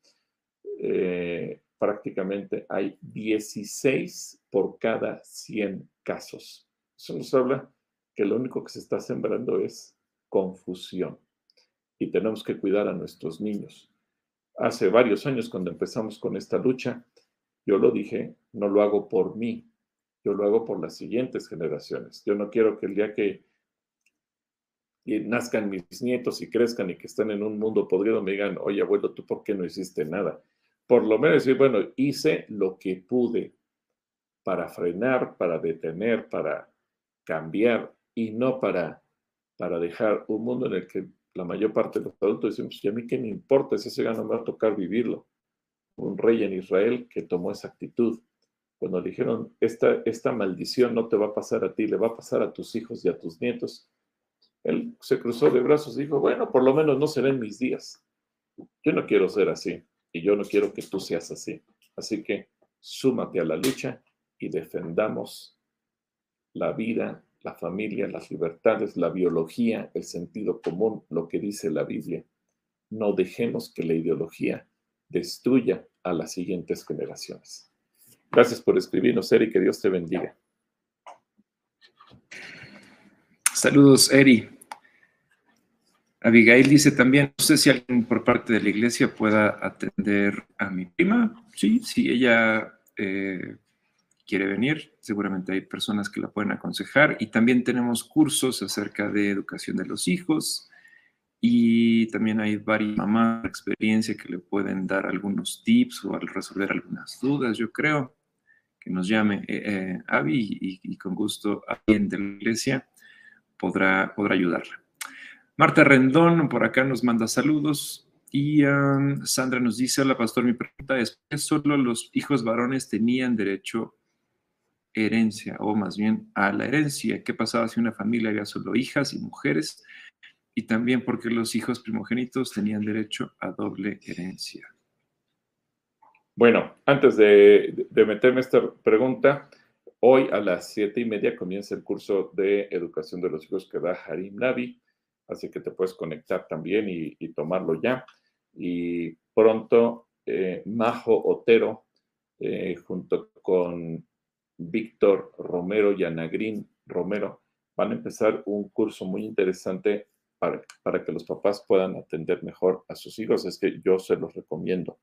eh, prácticamente hay 16 por cada 100 casos. Eso nos habla que lo único que se está sembrando es confusión y tenemos que cuidar a nuestros niños. Hace varios años cuando empezamos con esta lucha, yo lo dije, no lo hago por mí, yo lo hago por las siguientes generaciones. Yo no quiero que el día que nazcan mis nietos y crezcan y que estén en un mundo podrido me digan, oye abuelo, ¿tú por qué no hiciste nada? Por lo menos decir, bueno, hice lo que pude para frenar, para detener, para cambiar y no para, para dejar un mundo en el que la mayor parte de los adultos decimos, ¿y a mí qué me importa si ese no me va a tocar vivirlo? Un rey en Israel que tomó esa actitud. Cuando le dijeron, esta, esta maldición no te va a pasar a ti, le va a pasar a tus hijos y a tus nietos. Él se cruzó de brazos y dijo, bueno, por lo menos no serán mis días. Yo no quiero ser así y yo no quiero que tú seas así. Así que súmate a la lucha y defendamos la vida la familia, las libertades, la biología, el sentido común, lo que dice la Biblia. No dejemos que la ideología destruya a las siguientes generaciones. Gracias por escribirnos, Eri, que Dios te bendiga. Saludos, Eri. Abigail dice también, no sé si alguien por parte de la iglesia pueda atender a mi prima. Sí, sí, ella eh, quiere venir, seguramente hay personas que la pueden aconsejar y también tenemos cursos acerca de educación de los hijos y también hay varias mamás de experiencia que le pueden dar algunos tips o al resolver algunas dudas, yo creo. Que nos llame eh, eh Avi y, con gusto alguien de la iglesia podrá, podrá ayudarla. Marta Rendón por acá nos manda saludos. Y Sandra nos dice, hola pastor, mi pregunta es, ¿por qué solo los hijos varones tenían derecho herencia, o más bien a la herencia. ¿Qué pasaba si una familia había solo hijas y mujeres? Y también porque los hijos primogénitos tenían derecho a doble herencia. Bueno, antes de, meterme esta pregunta, hoy a las siete y media comienza el curso de educación de los hijos que da Harim Navi, así que te puedes conectar también y, tomarlo ya. Y pronto, eh, Majo Otero, eh, junto con Víctor Romero y Anagrín Romero van a empezar un curso muy interesante para, para, que los papás puedan atender mejor a sus hijos. Es que yo se los recomiendo.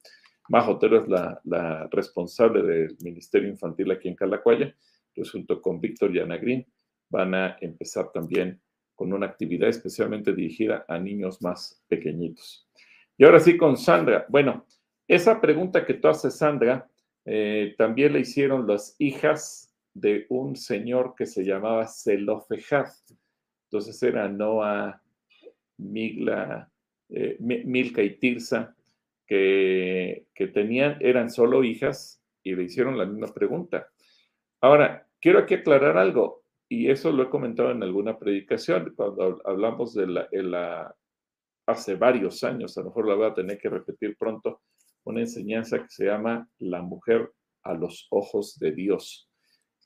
Majo Otero es la, responsable del Ministerio Infantil aquí en Calacuaya. Entonces, junto con Víctor y Anagrín van a empezar también con una actividad especialmente dirigida a niños más pequeñitos. Y ahora sí con Sandra. Bueno, esa pregunta que tú haces, Sandra, eh, también le hicieron las hijas de un señor que se llamaba Zelofejad. Entonces era Noah, Migla, eh, Milka y Tirsa, que, que tenían, eran solo hijas y le hicieron la misma pregunta. Ahora, quiero aquí aclarar algo, y eso lo he comentado en alguna predicación, cuando hablamos de la, hace varios años, a lo mejor la voy a tener que repetir pronto, una enseñanza que se llama La mujer a los ojos de Dios.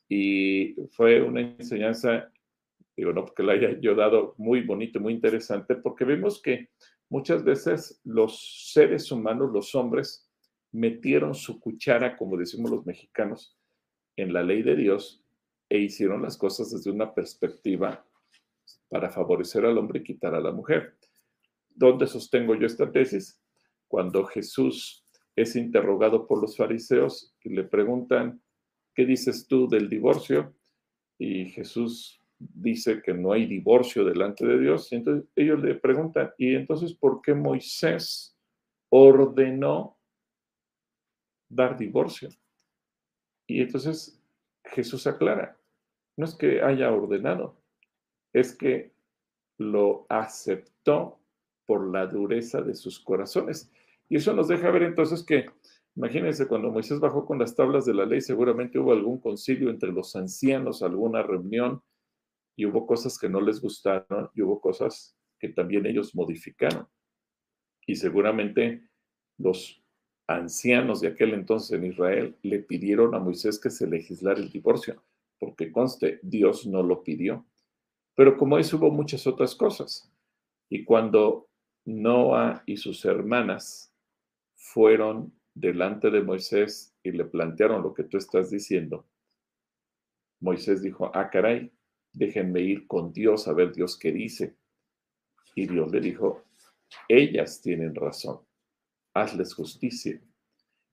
Y fue una enseñanza, digo, no porque la haya yo dado muy bonito, muy interesante, porque vemos que muchas veces los seres humanos, los hombres, metieron su cuchara, como decimos los mexicanos, en la ley de Dios e hicieron las cosas desde una perspectiva para favorecer al hombre y quitar a la mujer. ¿Dónde sostengo yo esta tesis? Cuando Jesús es interrogado por los fariseos y le preguntan, ¿qué dices tú del divorcio? Y Jesús dice que no hay divorcio delante de Dios. Y entonces ellos le preguntan, ¿y entonces por qué Moisés ordenó dar divorcio? Y entonces Jesús aclara, no es que haya ordenado, es que lo aceptó por la dureza de sus corazones. Y eso nos deja ver entonces que, imagínense, cuando Moisés bajó con las tablas de la ley, seguramente hubo algún concilio entre los ancianos, alguna reunión, y hubo cosas que no les gustaron y hubo cosas que también ellos modificaron. Y seguramente los ancianos de aquel entonces en Israel le pidieron a Moisés que se legislara el divorcio, porque conste, Dios no lo pidió. Pero como eso hubo muchas otras cosas. Y cuando Noah y sus hermanas fueron delante de Moisés y le plantearon lo que tú estás diciendo, Moisés dijo, ah, caray, déjenme ir con Dios a ver Dios qué dice. Y Dios le dijo, ellas tienen razón hazles justicia.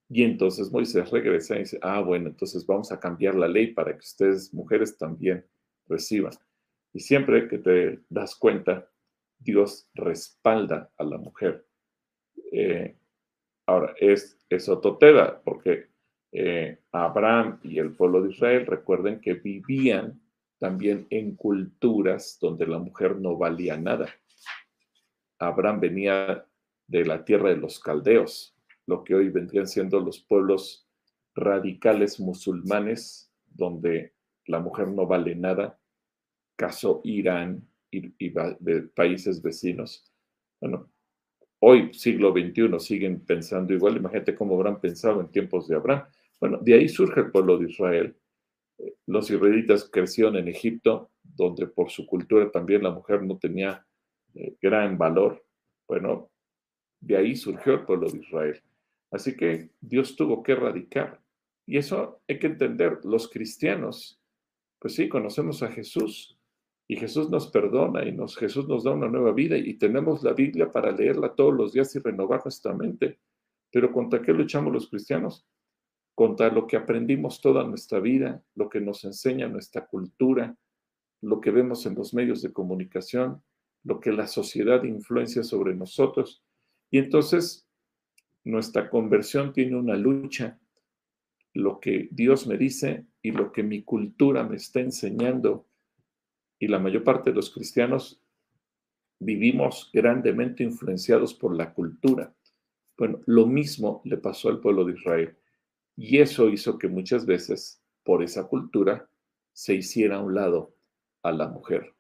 Y entonces Moisés regresa y dice, ah, bueno, entonces vamos a cambiar la ley para que ustedes, mujeres, también reciban. Y siempre que te das cuenta, Dios respalda a la mujer. Eh, ahora, es, es otro tema, porque eh, Abraham y el pueblo de Israel, recuerden que vivían también en culturas donde la mujer no valía nada. Abraham venía de la tierra de los caldeos, lo que hoy vendrían siendo los pueblos radicales musulmanes, donde la mujer no vale nada, caso Irán y, países vecinos. Bueno, hoy, siglo XXI, siguen pensando igual. Imagínate cómo habrán pensado en tiempos de Abraham. Bueno, de ahí surge el pueblo de Israel. Eh, los israelitas crecieron en Egipto, donde por su cultura también la mujer no tenía eh, gran valor. Bueno, de ahí surgió el pueblo de Israel. Así que Dios tuvo que erradicar. Y eso hay que entender. Los cristianos, pues sí, conocemos a Jesús y Jesús nos perdona y nos, Jesús nos da una nueva vida y tenemos la Biblia para leerla todos los días y renovar nuestra mente. Pero ¿contra qué luchamos los cristianos? Contra lo que aprendimos toda nuestra vida, lo que nos enseña nuestra cultura, lo que vemos en los medios de comunicación, lo que la sociedad influencia sobre nosotros y entonces nuestra conversión tiene una lucha, lo que Dios me dice y lo que mi cultura me está enseñando. Y la mayor parte de los cristianos vivimos grandemente influenciados por la cultura. Bueno, lo mismo le pasó al pueblo de Israel. Y eso hizo que muchas veces, por esa cultura, se hiciera a un lado a la mujer.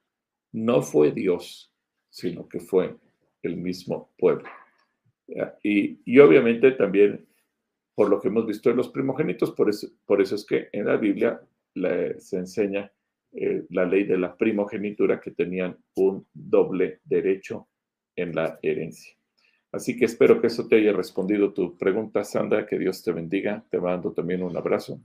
No fue Dios, sino que fue el mismo pueblo. Y, obviamente también por lo que hemos visto en los primogénitos, por eso, por eso es que en la Biblia se enseña eh, la ley de la primogenitura que tenían un doble derecho en la herencia. Así que espero que eso te haya respondido tu pregunta, Sandra. Que Dios te bendiga. Te mando también un abrazo.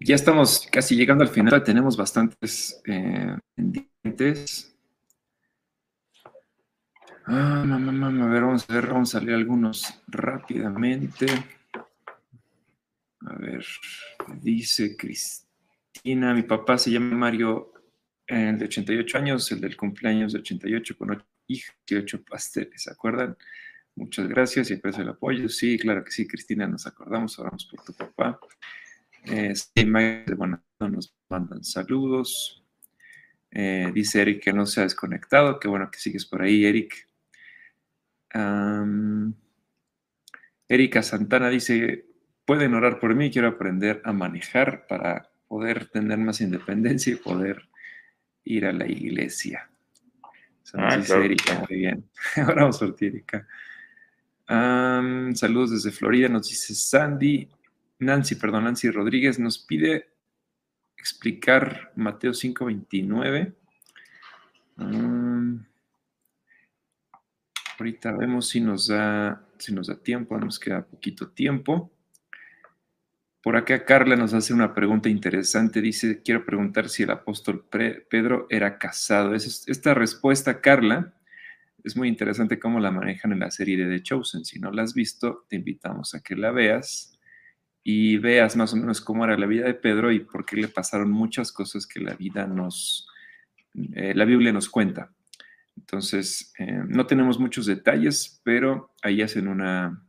Ya estamos casi llegando al final. Tenemos bastantes eh, Ah, mamá, a ver, vamos a ver, vamos a leer algunos rápidamente. A ver, dice Cristina, mi papá se llama Mario el de 88 años, el del cumpleaños de 88 con 8 hijos y 8 pasteles, ¿se acuerdan? Muchas gracias y aprecio el apoyo. Sí, claro que sí, Cristina, nos acordamos, oramos por tu papá. Eh, sí, bueno, nos mandan saludos. Eh, dice Eric que no se ha desconectado, qué bueno que sigues por ahí, Eric. Erika Santana dice, pueden orar por mí, quiero aprender a manejar para poder tener más independencia y poder ir a la iglesia. Ah, Erika, muy bien. Oramos por ti, Erika. saludos desde Florida, nos dice Sandy, Nancy, perdón, Nancy Rodríguez nos pide explicar Mateo 5:29. ahorita vemos si nos da, si nos da tiempo, nos queda poquito tiempo. Por acá Carla nos hace una pregunta interesante. Dice, quiero preguntar si el apóstol Pedro era casado. Esta respuesta, Carla, es muy interesante cómo la manejan en la serie de The Chosen. Si no la has visto, te invitamos a que la veas y veas más o menos cómo era la vida de Pedro y por qué le pasaron muchas cosas que la vida nos, eh, la Biblia nos cuenta. Entonces, eh, no tenemos muchos detalles, pero ahí hacen una,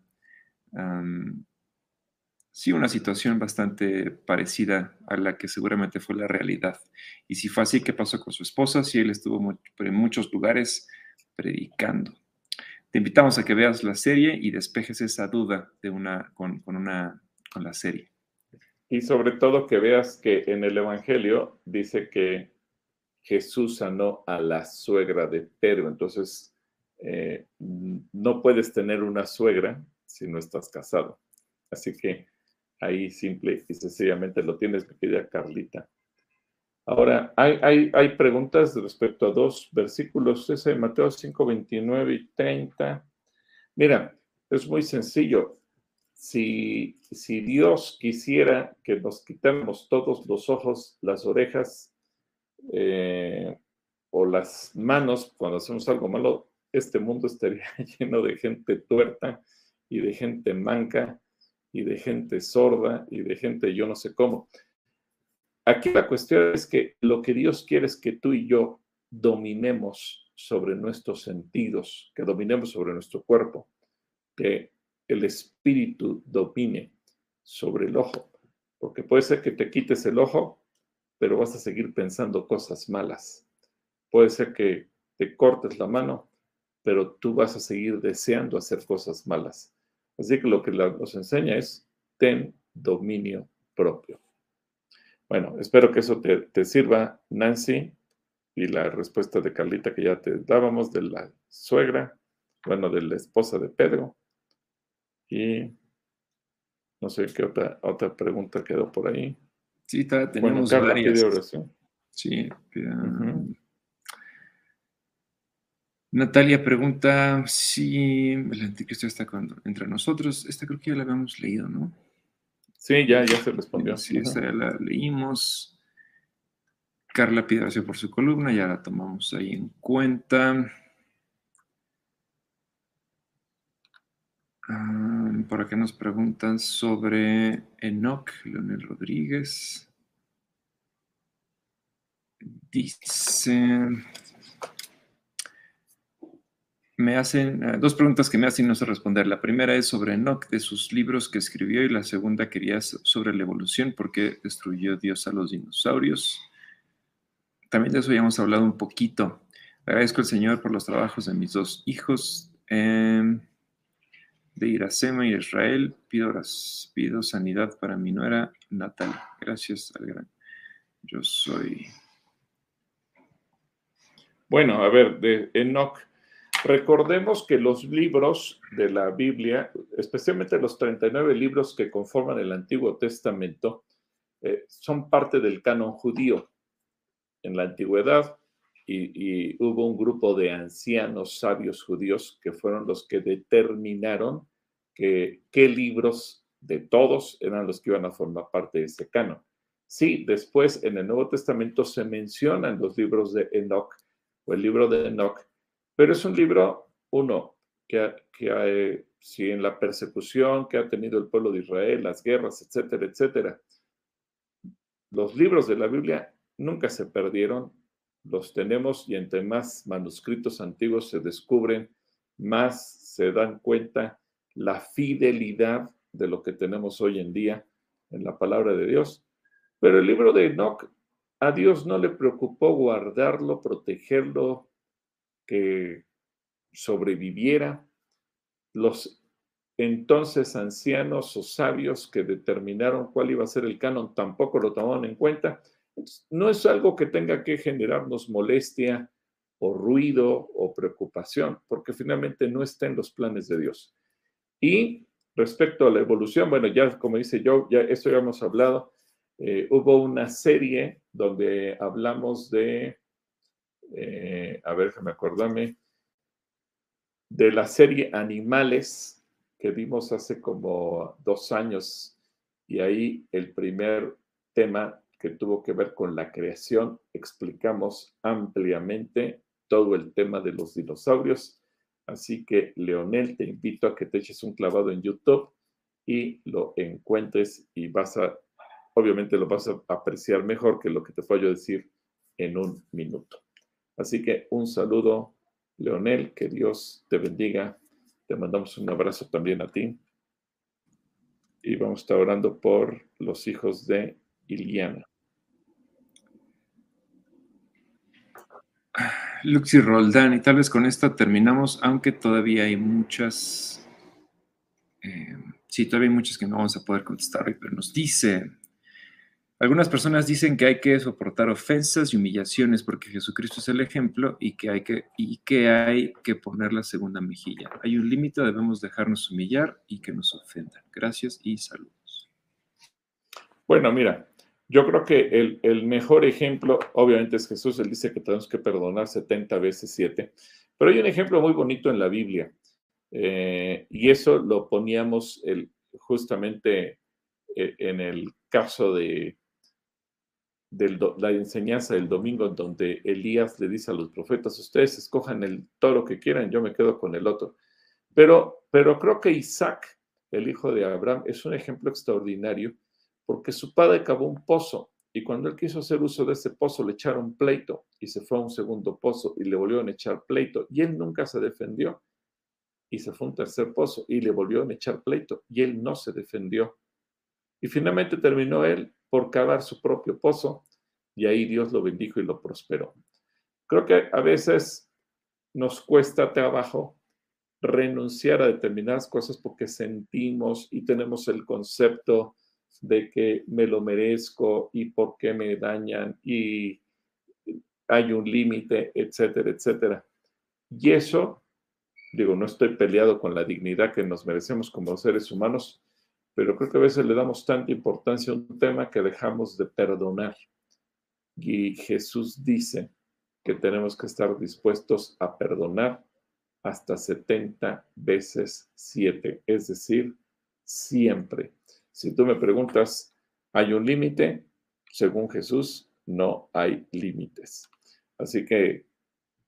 sí, una situación bastante parecida a la que seguramente fue la realidad. Y si fue así, ¿qué pasó con su esposa? Si él estuvo en muchos lugares predicando. Te invitamos a que veas la serie y despejes esa duda de una, con, una, con la serie. Y sobre todo que veas que en el Evangelio dice que Jesús sanó a la suegra de Pedro. Entonces, eh, no puedes tener una suegra si no estás casado. Así que ahí simple y sencillamente lo tienes, mi querida Carlita. Ahora, hay, hay, preguntas respecto a dos versículos, ese de Mateo 5, 29 y 30. Mira, es muy sencillo. Si, Dios quisiera que nos quitáramos todos los ojos, las orejas eh, o las manos cuando hacemos algo malo, este mundo estaría lleno de gente tuerta y de gente manca y de gente sorda y de gente yo no sé cómo. Aquí la cuestión es que lo que Dios quiere es que tú y yo dominemos sobre nuestros sentidos, que dominemos sobre nuestro cuerpo, que el espíritu domine sobre el ojo, porque puede ser que te quites el ojo, pero vas a seguir pensando cosas malas. Puede ser que te cortes la mano, pero tú vas a seguir deseando hacer cosas malas. Así que lo que nos enseña es, ten dominio propio. Bueno, espero que eso te, sirva, Nancy, y la respuesta de Carlita que ya te dábamos de la suegra, bueno, de la esposa de Pedro. Y no sé qué otra, otra pregunta quedó por ahí. Sí, tenemos bueno, varias. oración. Sí, Natalia pregunta si el anticristo está entre nosotros. Esta creo que ya la habíamos leído, ¿no? Sí, ya, ya se respondió. Sí, esta ya la leímos. Carla pide gracias por su columna, ya la tomamos ahí en cuenta. Ah, por acá nos preguntan sobre Enoch, Leonel Rodríguez. Dice, me hacen eh, dos preguntas que me hacen no sé responder. La primera es sobre Enoch, de sus libros que escribió, y la segunda quería sobre la evolución, por qué destruyó Dios a los dinosaurios. También de eso ya hemos hablado un poquito. Agradezco al Señor por los trabajos de mis dos hijos, em, de Iracema y Israel. Pido, pido sanidad para mi nuera Natalia. Gracias al gran. Yo soy. Bueno, a ver, de Enoch Recordemos que los libros de la Biblia, especialmente los 39 libros que conforman el Antiguo Testamento, eh, son parte del canon judío. En la antigüedad y, hubo un grupo de ancianos sabios judíos que fueron los que determinaron qué libros de todos eran los que iban a formar parte de ese canon. Sí, después en el Nuevo Testamento se mencionan los libros de Enoch o el libro de Enoch, pero es un libro, uno, que, que si en la persecución que ha tenido el pueblo de Israel, las guerras, etcétera, etcétera, los libros de la Biblia nunca se perdieron los tenemos y entre más manuscritos antiguos se descubren, más se dan cuenta la fidelidad de lo que tenemos hoy en día en la palabra de Dios. Pero el libro de Enoch, a Dios no le preocupó guardarlo, protegerlo, que sobreviviera. Los entonces ancianos o sabios que determinaron cuál iba a ser el canon tampoco lo tomaron en cuenta. No es algo que tenga que generarnos molestia o ruido o preocupación, porque finalmente no está en los planes de Dios. Y respecto a la evolución, bueno, ya como dice yo, ya esto ya hemos hablado, eh, hubo una serie donde hablamos de, eh, a ver, déjame acordarme, de la serie Animales que vimos hace como dos años y ahí el primer tema que tuvo que ver con la creación, explicamos ampliamente todo el tema de los dinosaurios. Así que, Leonel, te invito a que te eches un clavado en YouTube y lo encuentres y vas a, obviamente lo vas a apreciar mejor que lo que te puedo decir en un minuto. Así que un saludo, Leonel, que Dios te bendiga. Te mandamos un abrazo también a ti. Y vamos a estar orando por los hijos de Iliana. Luxi Roldán, y tal vez con esto terminamos, aunque todavía hay muchas, eh, sí, todavía hay muchas que no vamos a poder contestar hoy, pero nos dice, algunas personas dicen que hay que soportar ofensas y humillaciones porque Jesucristo es el ejemplo y que hay que, y que, hay que poner la segunda mejilla. Hay un límite, debemos dejarnos humillar y que nos ofendan. Gracias y saludos. Bueno, mira, yo creo que el, mejor ejemplo, obviamente, es Jesús. Él dice que tenemos que perdonar 70 veces 7. Pero hay un ejemplo muy bonito en la Biblia. Eh, y eso lo poníamos justamente eh, en el caso de, la enseñanza del domingo, donde Elías le dice a los profetas, ustedes escojan el toro que quieran, yo me quedo con el otro. Pero, pero creo que Isaac, el hijo de Abraham, es un ejemplo extraordinario porque su padre cavó un pozo y cuando él quiso hacer uso de ese pozo le echaron pleito y se fue a un segundo pozo y le volvieron a echar pleito y él nunca se defendió y se fue a un tercer pozo y le volvieron a echar pleito y él no se defendió. Y finalmente terminó él por cavar su propio pozo y ahí Dios lo bendijo y lo prosperó. Creo que a veces nos cuesta trabajo renunciar a determinadas cosas porque sentimos y tenemos el concepto de que me lo merezco y por qué me dañan y hay un límite, etcétera, etcétera. Y eso, digo, no estoy peleado con la dignidad que nos merecemos como seres humanos, pero creo que a veces le damos tanta importancia a un tema que dejamos de perdonar. Y Jesús dice que tenemos que estar dispuestos a perdonar hasta 70 veces 7, es decir, siempre. Si tú me preguntas, ¿hay un límite? Según Jesús, no hay límites. Así que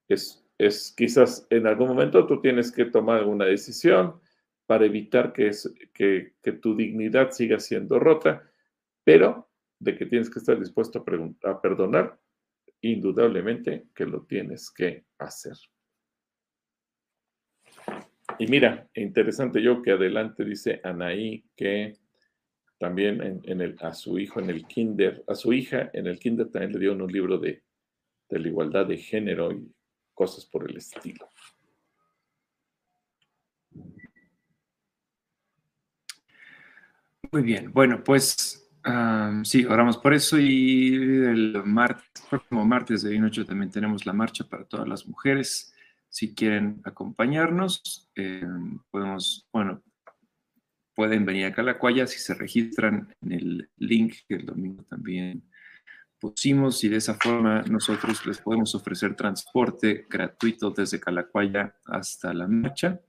es, es, quizás en algún momento tú tienes que tomar una decisión para evitar que, es, que, tu dignidad siga siendo rota, pero de que tienes que estar dispuesto a, a perdonar, indudablemente que lo tienes que hacer. Y mira, interesante yo que adelante dice Anaí que también a su hijo en el kinder, a su hija en el kinder también le dieron un libro de, de la igualdad de género y cosas por el estilo. Muy bien, bueno, pues sí, oramos por eso y el martes, próximo martes de 8 también tenemos la marcha para todas las mujeres. Si quieren acompañarnos, eh, podemos, bueno, pueden venir a Calacuaya si se registran en el link que el domingo también pusimos y de esa forma nosotros les podemos ofrecer transporte gratuito desde Calacuaya hasta la marcha.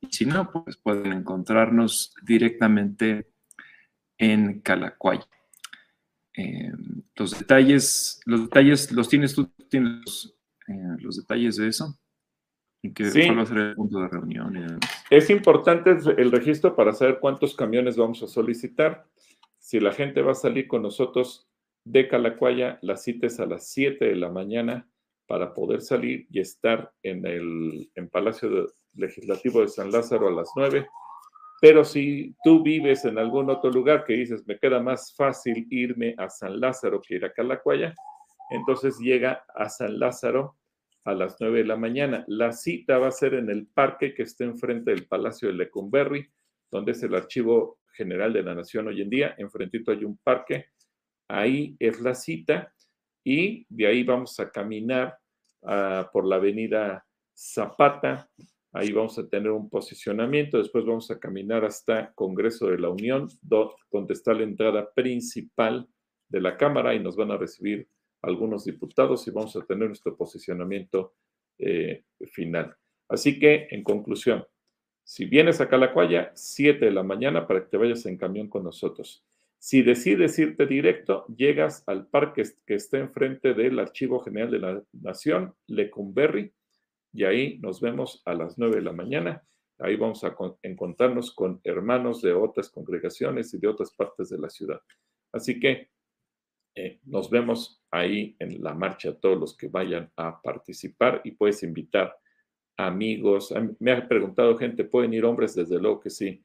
Y si no, pues pueden encontrarnos directamente en Calacuaya. Eh, los detalles, los detalles los tienes tú, tienes eh, los detalles de eso que sí. a ser el punto de reunión. Es importante el registro para saber cuántos camiones vamos a solicitar. Si la gente va a salir con nosotros de Calacuaya, la cita es a las 7 de la mañana para poder salir y estar en el en Palacio Legislativo de San Lázaro a las 9. Pero si tú vives en algún otro lugar que dices, me queda más fácil irme a San Lázaro que ir a Calacuaya, entonces llega a San Lázaro a las 9 de la mañana. La cita va a ser en el parque que está enfrente del Palacio de Lecumberri, donde es el Archivo General de la Nación hoy en día. Enfrentito hay un parque. Ahí es la cita y de ahí vamos a caminar uh, por la avenida Zapata. Ahí vamos a tener un posicionamiento. Después vamos a caminar hasta Congreso de la Unión, donde está la entrada principal de la Cámara y nos van a recibir algunos diputados y vamos a tener nuestro posicionamiento eh, final. Así que, en conclusión, si vienes a Calacuaya, 7 de la mañana para que te vayas en camión con nosotros. Si decides irte directo, llegas al parque que está enfrente del Archivo General de la Nación, Lecumberri, y ahí nos vemos a las 9 de la mañana. Ahí vamos a encontrarnos con hermanos de otras congregaciones y de otras partes de la ciudad. Así que eh, nos vemos ahí en la marcha, todos los que vayan a participar y puedes invitar amigos. Me ha preguntado gente, ¿pueden ir hombres? Desde luego que sí.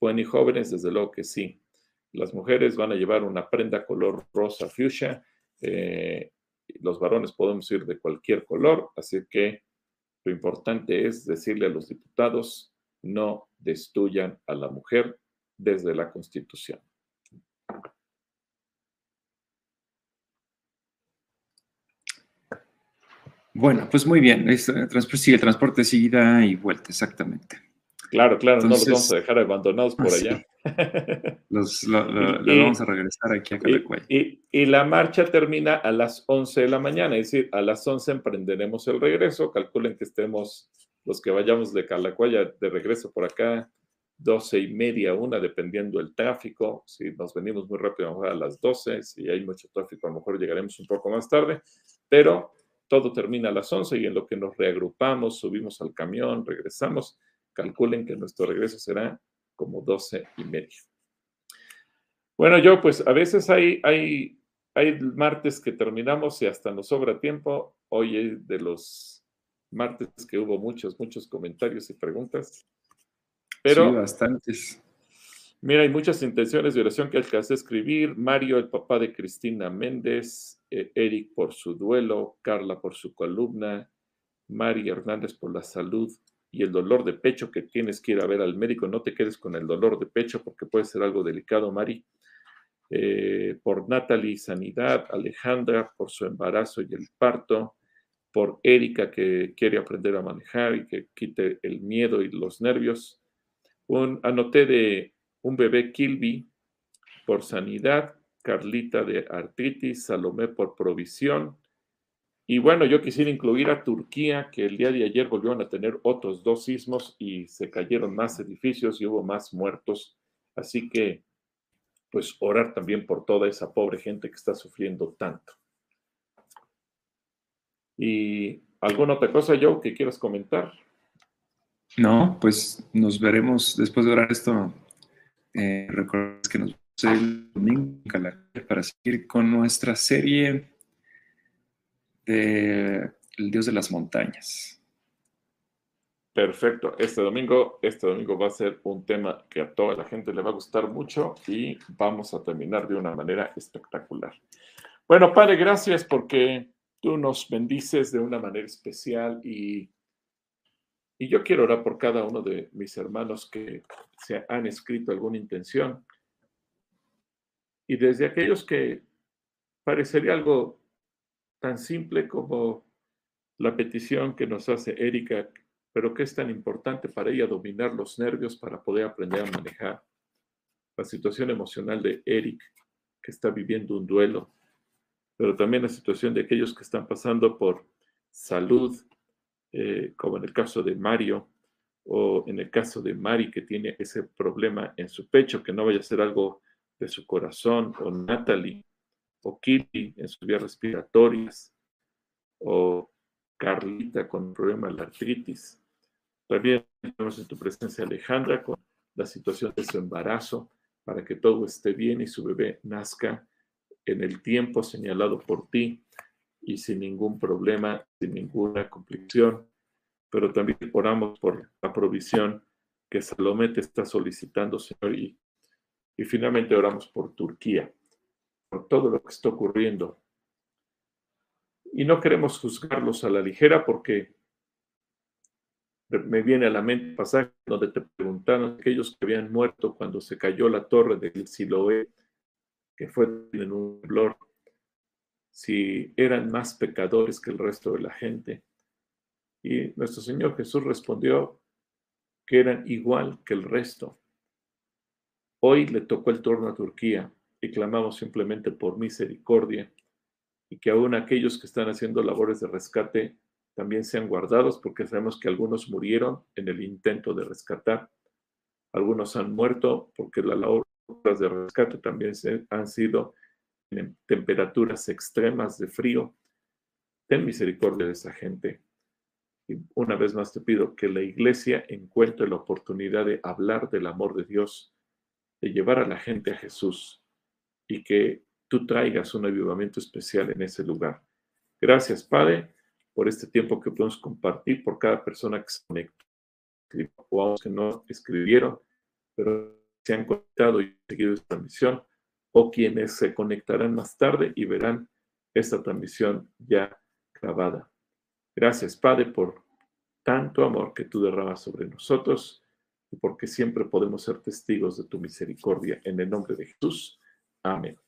¿Pueden ir jóvenes? Desde luego que sí. Las mujeres van a llevar una prenda color rosa fuchsia. Eh, los varones podemos ir de cualquier color, así que lo importante es decirle a los diputados, no destruyan a la mujer desde la Constitución. Bueno, pues muy bien. sí, el transporte ida y vuelta, exactamente. Claro, claro, no los vamos a dejar abandonados por allá. Los, lo, vamos a regresar aquí a Calacuaya. Y, y, la marcha termina a las 11 de la mañana, es decir, a las 11 emprenderemos el regreso. Calculen que estemos los que vayamos de Calacuaya de regreso por acá, 12 y media, una, dependiendo del tráfico. Si nos venimos muy rápido, a lo mejor a las 12. Si hay mucho tráfico, a lo mejor llegaremos un poco más tarde. Pero todo termina a las 11 y en lo que nos reagrupamos, subimos al camión, regresamos, calculen que nuestro regreso será como 12 y media. Bueno, yo pues a veces hay, hay, hay martes que terminamos y hasta nos sobra tiempo. Hoy es de los martes que hubo muchos, muchos comentarios y preguntas. Pero, sí, bastantes. Mira, hay muchas intenciones de oración que alcancé a escribir. Mario, el papá de Cristina Méndez, eh, Eric por su duelo, Carla por su columna, Mari Hernández por la salud y el dolor de pecho que tienes que ir a ver al médico. No te quedes con el dolor de pecho porque puede ser algo delicado, Mari. Eh, por Natalie Sanidad, Alejandra por su embarazo y el parto, por Erika que quiere aprender a manejar y que quite el miedo y los nervios. Anoté de un bebé Kilby por sanidad, Carlita de artritis, Salomé por provisión. Y bueno, yo quisiera incluir a Turquía, que el día de ayer volvieron a tener otros dos sismos y se cayeron más edificios y hubo más muertos. Así que, pues, orar también por toda esa pobre gente que está sufriendo tanto. ¿Y alguna otra cosa, Joe, que quieras comentar? No, pues nos veremos después de orar esto eh, que nos para seguir con nuestra serie de El Dios de las Montañas. Perfecto. Este domingo, este domingo va a ser un tema que a toda la gente le va a gustar mucho y vamos a terminar de una manera espectacular. Bueno, Padre, gracias porque tú nos bendices de una manera especial y y yo quiero orar por cada uno de mis hermanos que se han escrito alguna intención. Y desde aquellos que parecería algo tan simple como la petición que nos hace Erika, pero que es tan importante para ella dominar los nervios para poder aprender a manejar la situación emocional de Eric, que está viviendo un duelo, pero también la situación de aquellos que están pasando por salud, eh, como en el caso de Mario, o en el caso de Mari, que tiene ese problema en su pecho, que no vaya a ser algo de su corazón, o Natalie, o Kitty en sus vías respiratorias, o Carlita con el problema de la artritis. También tenemos en tu presencia Alejandra con la situación de su embarazo, para que todo esté bien y su bebé nazca en el tiempo señalado por ti y sin ningún problema, sin ninguna complicación. Pero también oramos por la provisión que Salomé te está solicitando, Señor, y, y finalmente oramos por Turquía, por todo lo que está ocurriendo. Y no queremos juzgarlos a la ligera porque me viene a la mente el pasaje donde te preguntaron aquellos que habían muerto cuando se cayó la torre del Siloé, que fue en un temblor, si eran más pecadores que el resto de la gente. Y nuestro Señor Jesús respondió que eran igual que el resto. Hoy le tocó el turno a Turquía y clamamos simplemente por misericordia y que aún aquellos que están haciendo labores de rescate también sean guardados, porque sabemos que algunos murieron en el intento de rescatar. Algunos han muerto porque las labores de rescate también han sido en temperaturas extremas de frío. Ten misericordia de esa gente. Y una vez más te pido que la iglesia encuentre la oportunidad de hablar del amor de Dios, de llevar a la gente a Jesús y que tú traigas un avivamiento especial en ese lugar. Gracias, Padre por este tiempo que podemos compartir, por cada persona que se conectó, o que no escribieron, pero se han conectado y seguido esta transmisión, o quienes se conectarán más tarde y verán esta transmisión ya grabada. Gracias, Padre, por tanto amor que tú derramas sobre nosotros y porque siempre podemos ser testigos de tu misericordia. En el nombre de Jesús. Amén.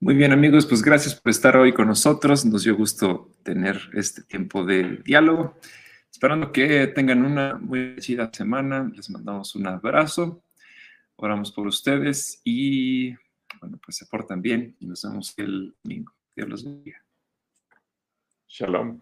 Muy bien amigos, pues gracias por estar hoy con nosotros. Nos dio gusto tener este tiempo de diálogo. Esperando que tengan una muy chida semana. Les mandamos un abrazo. Oramos por ustedes y bueno, pues se portan bien y nos vemos el domingo. Dios los bendiga. Shalom.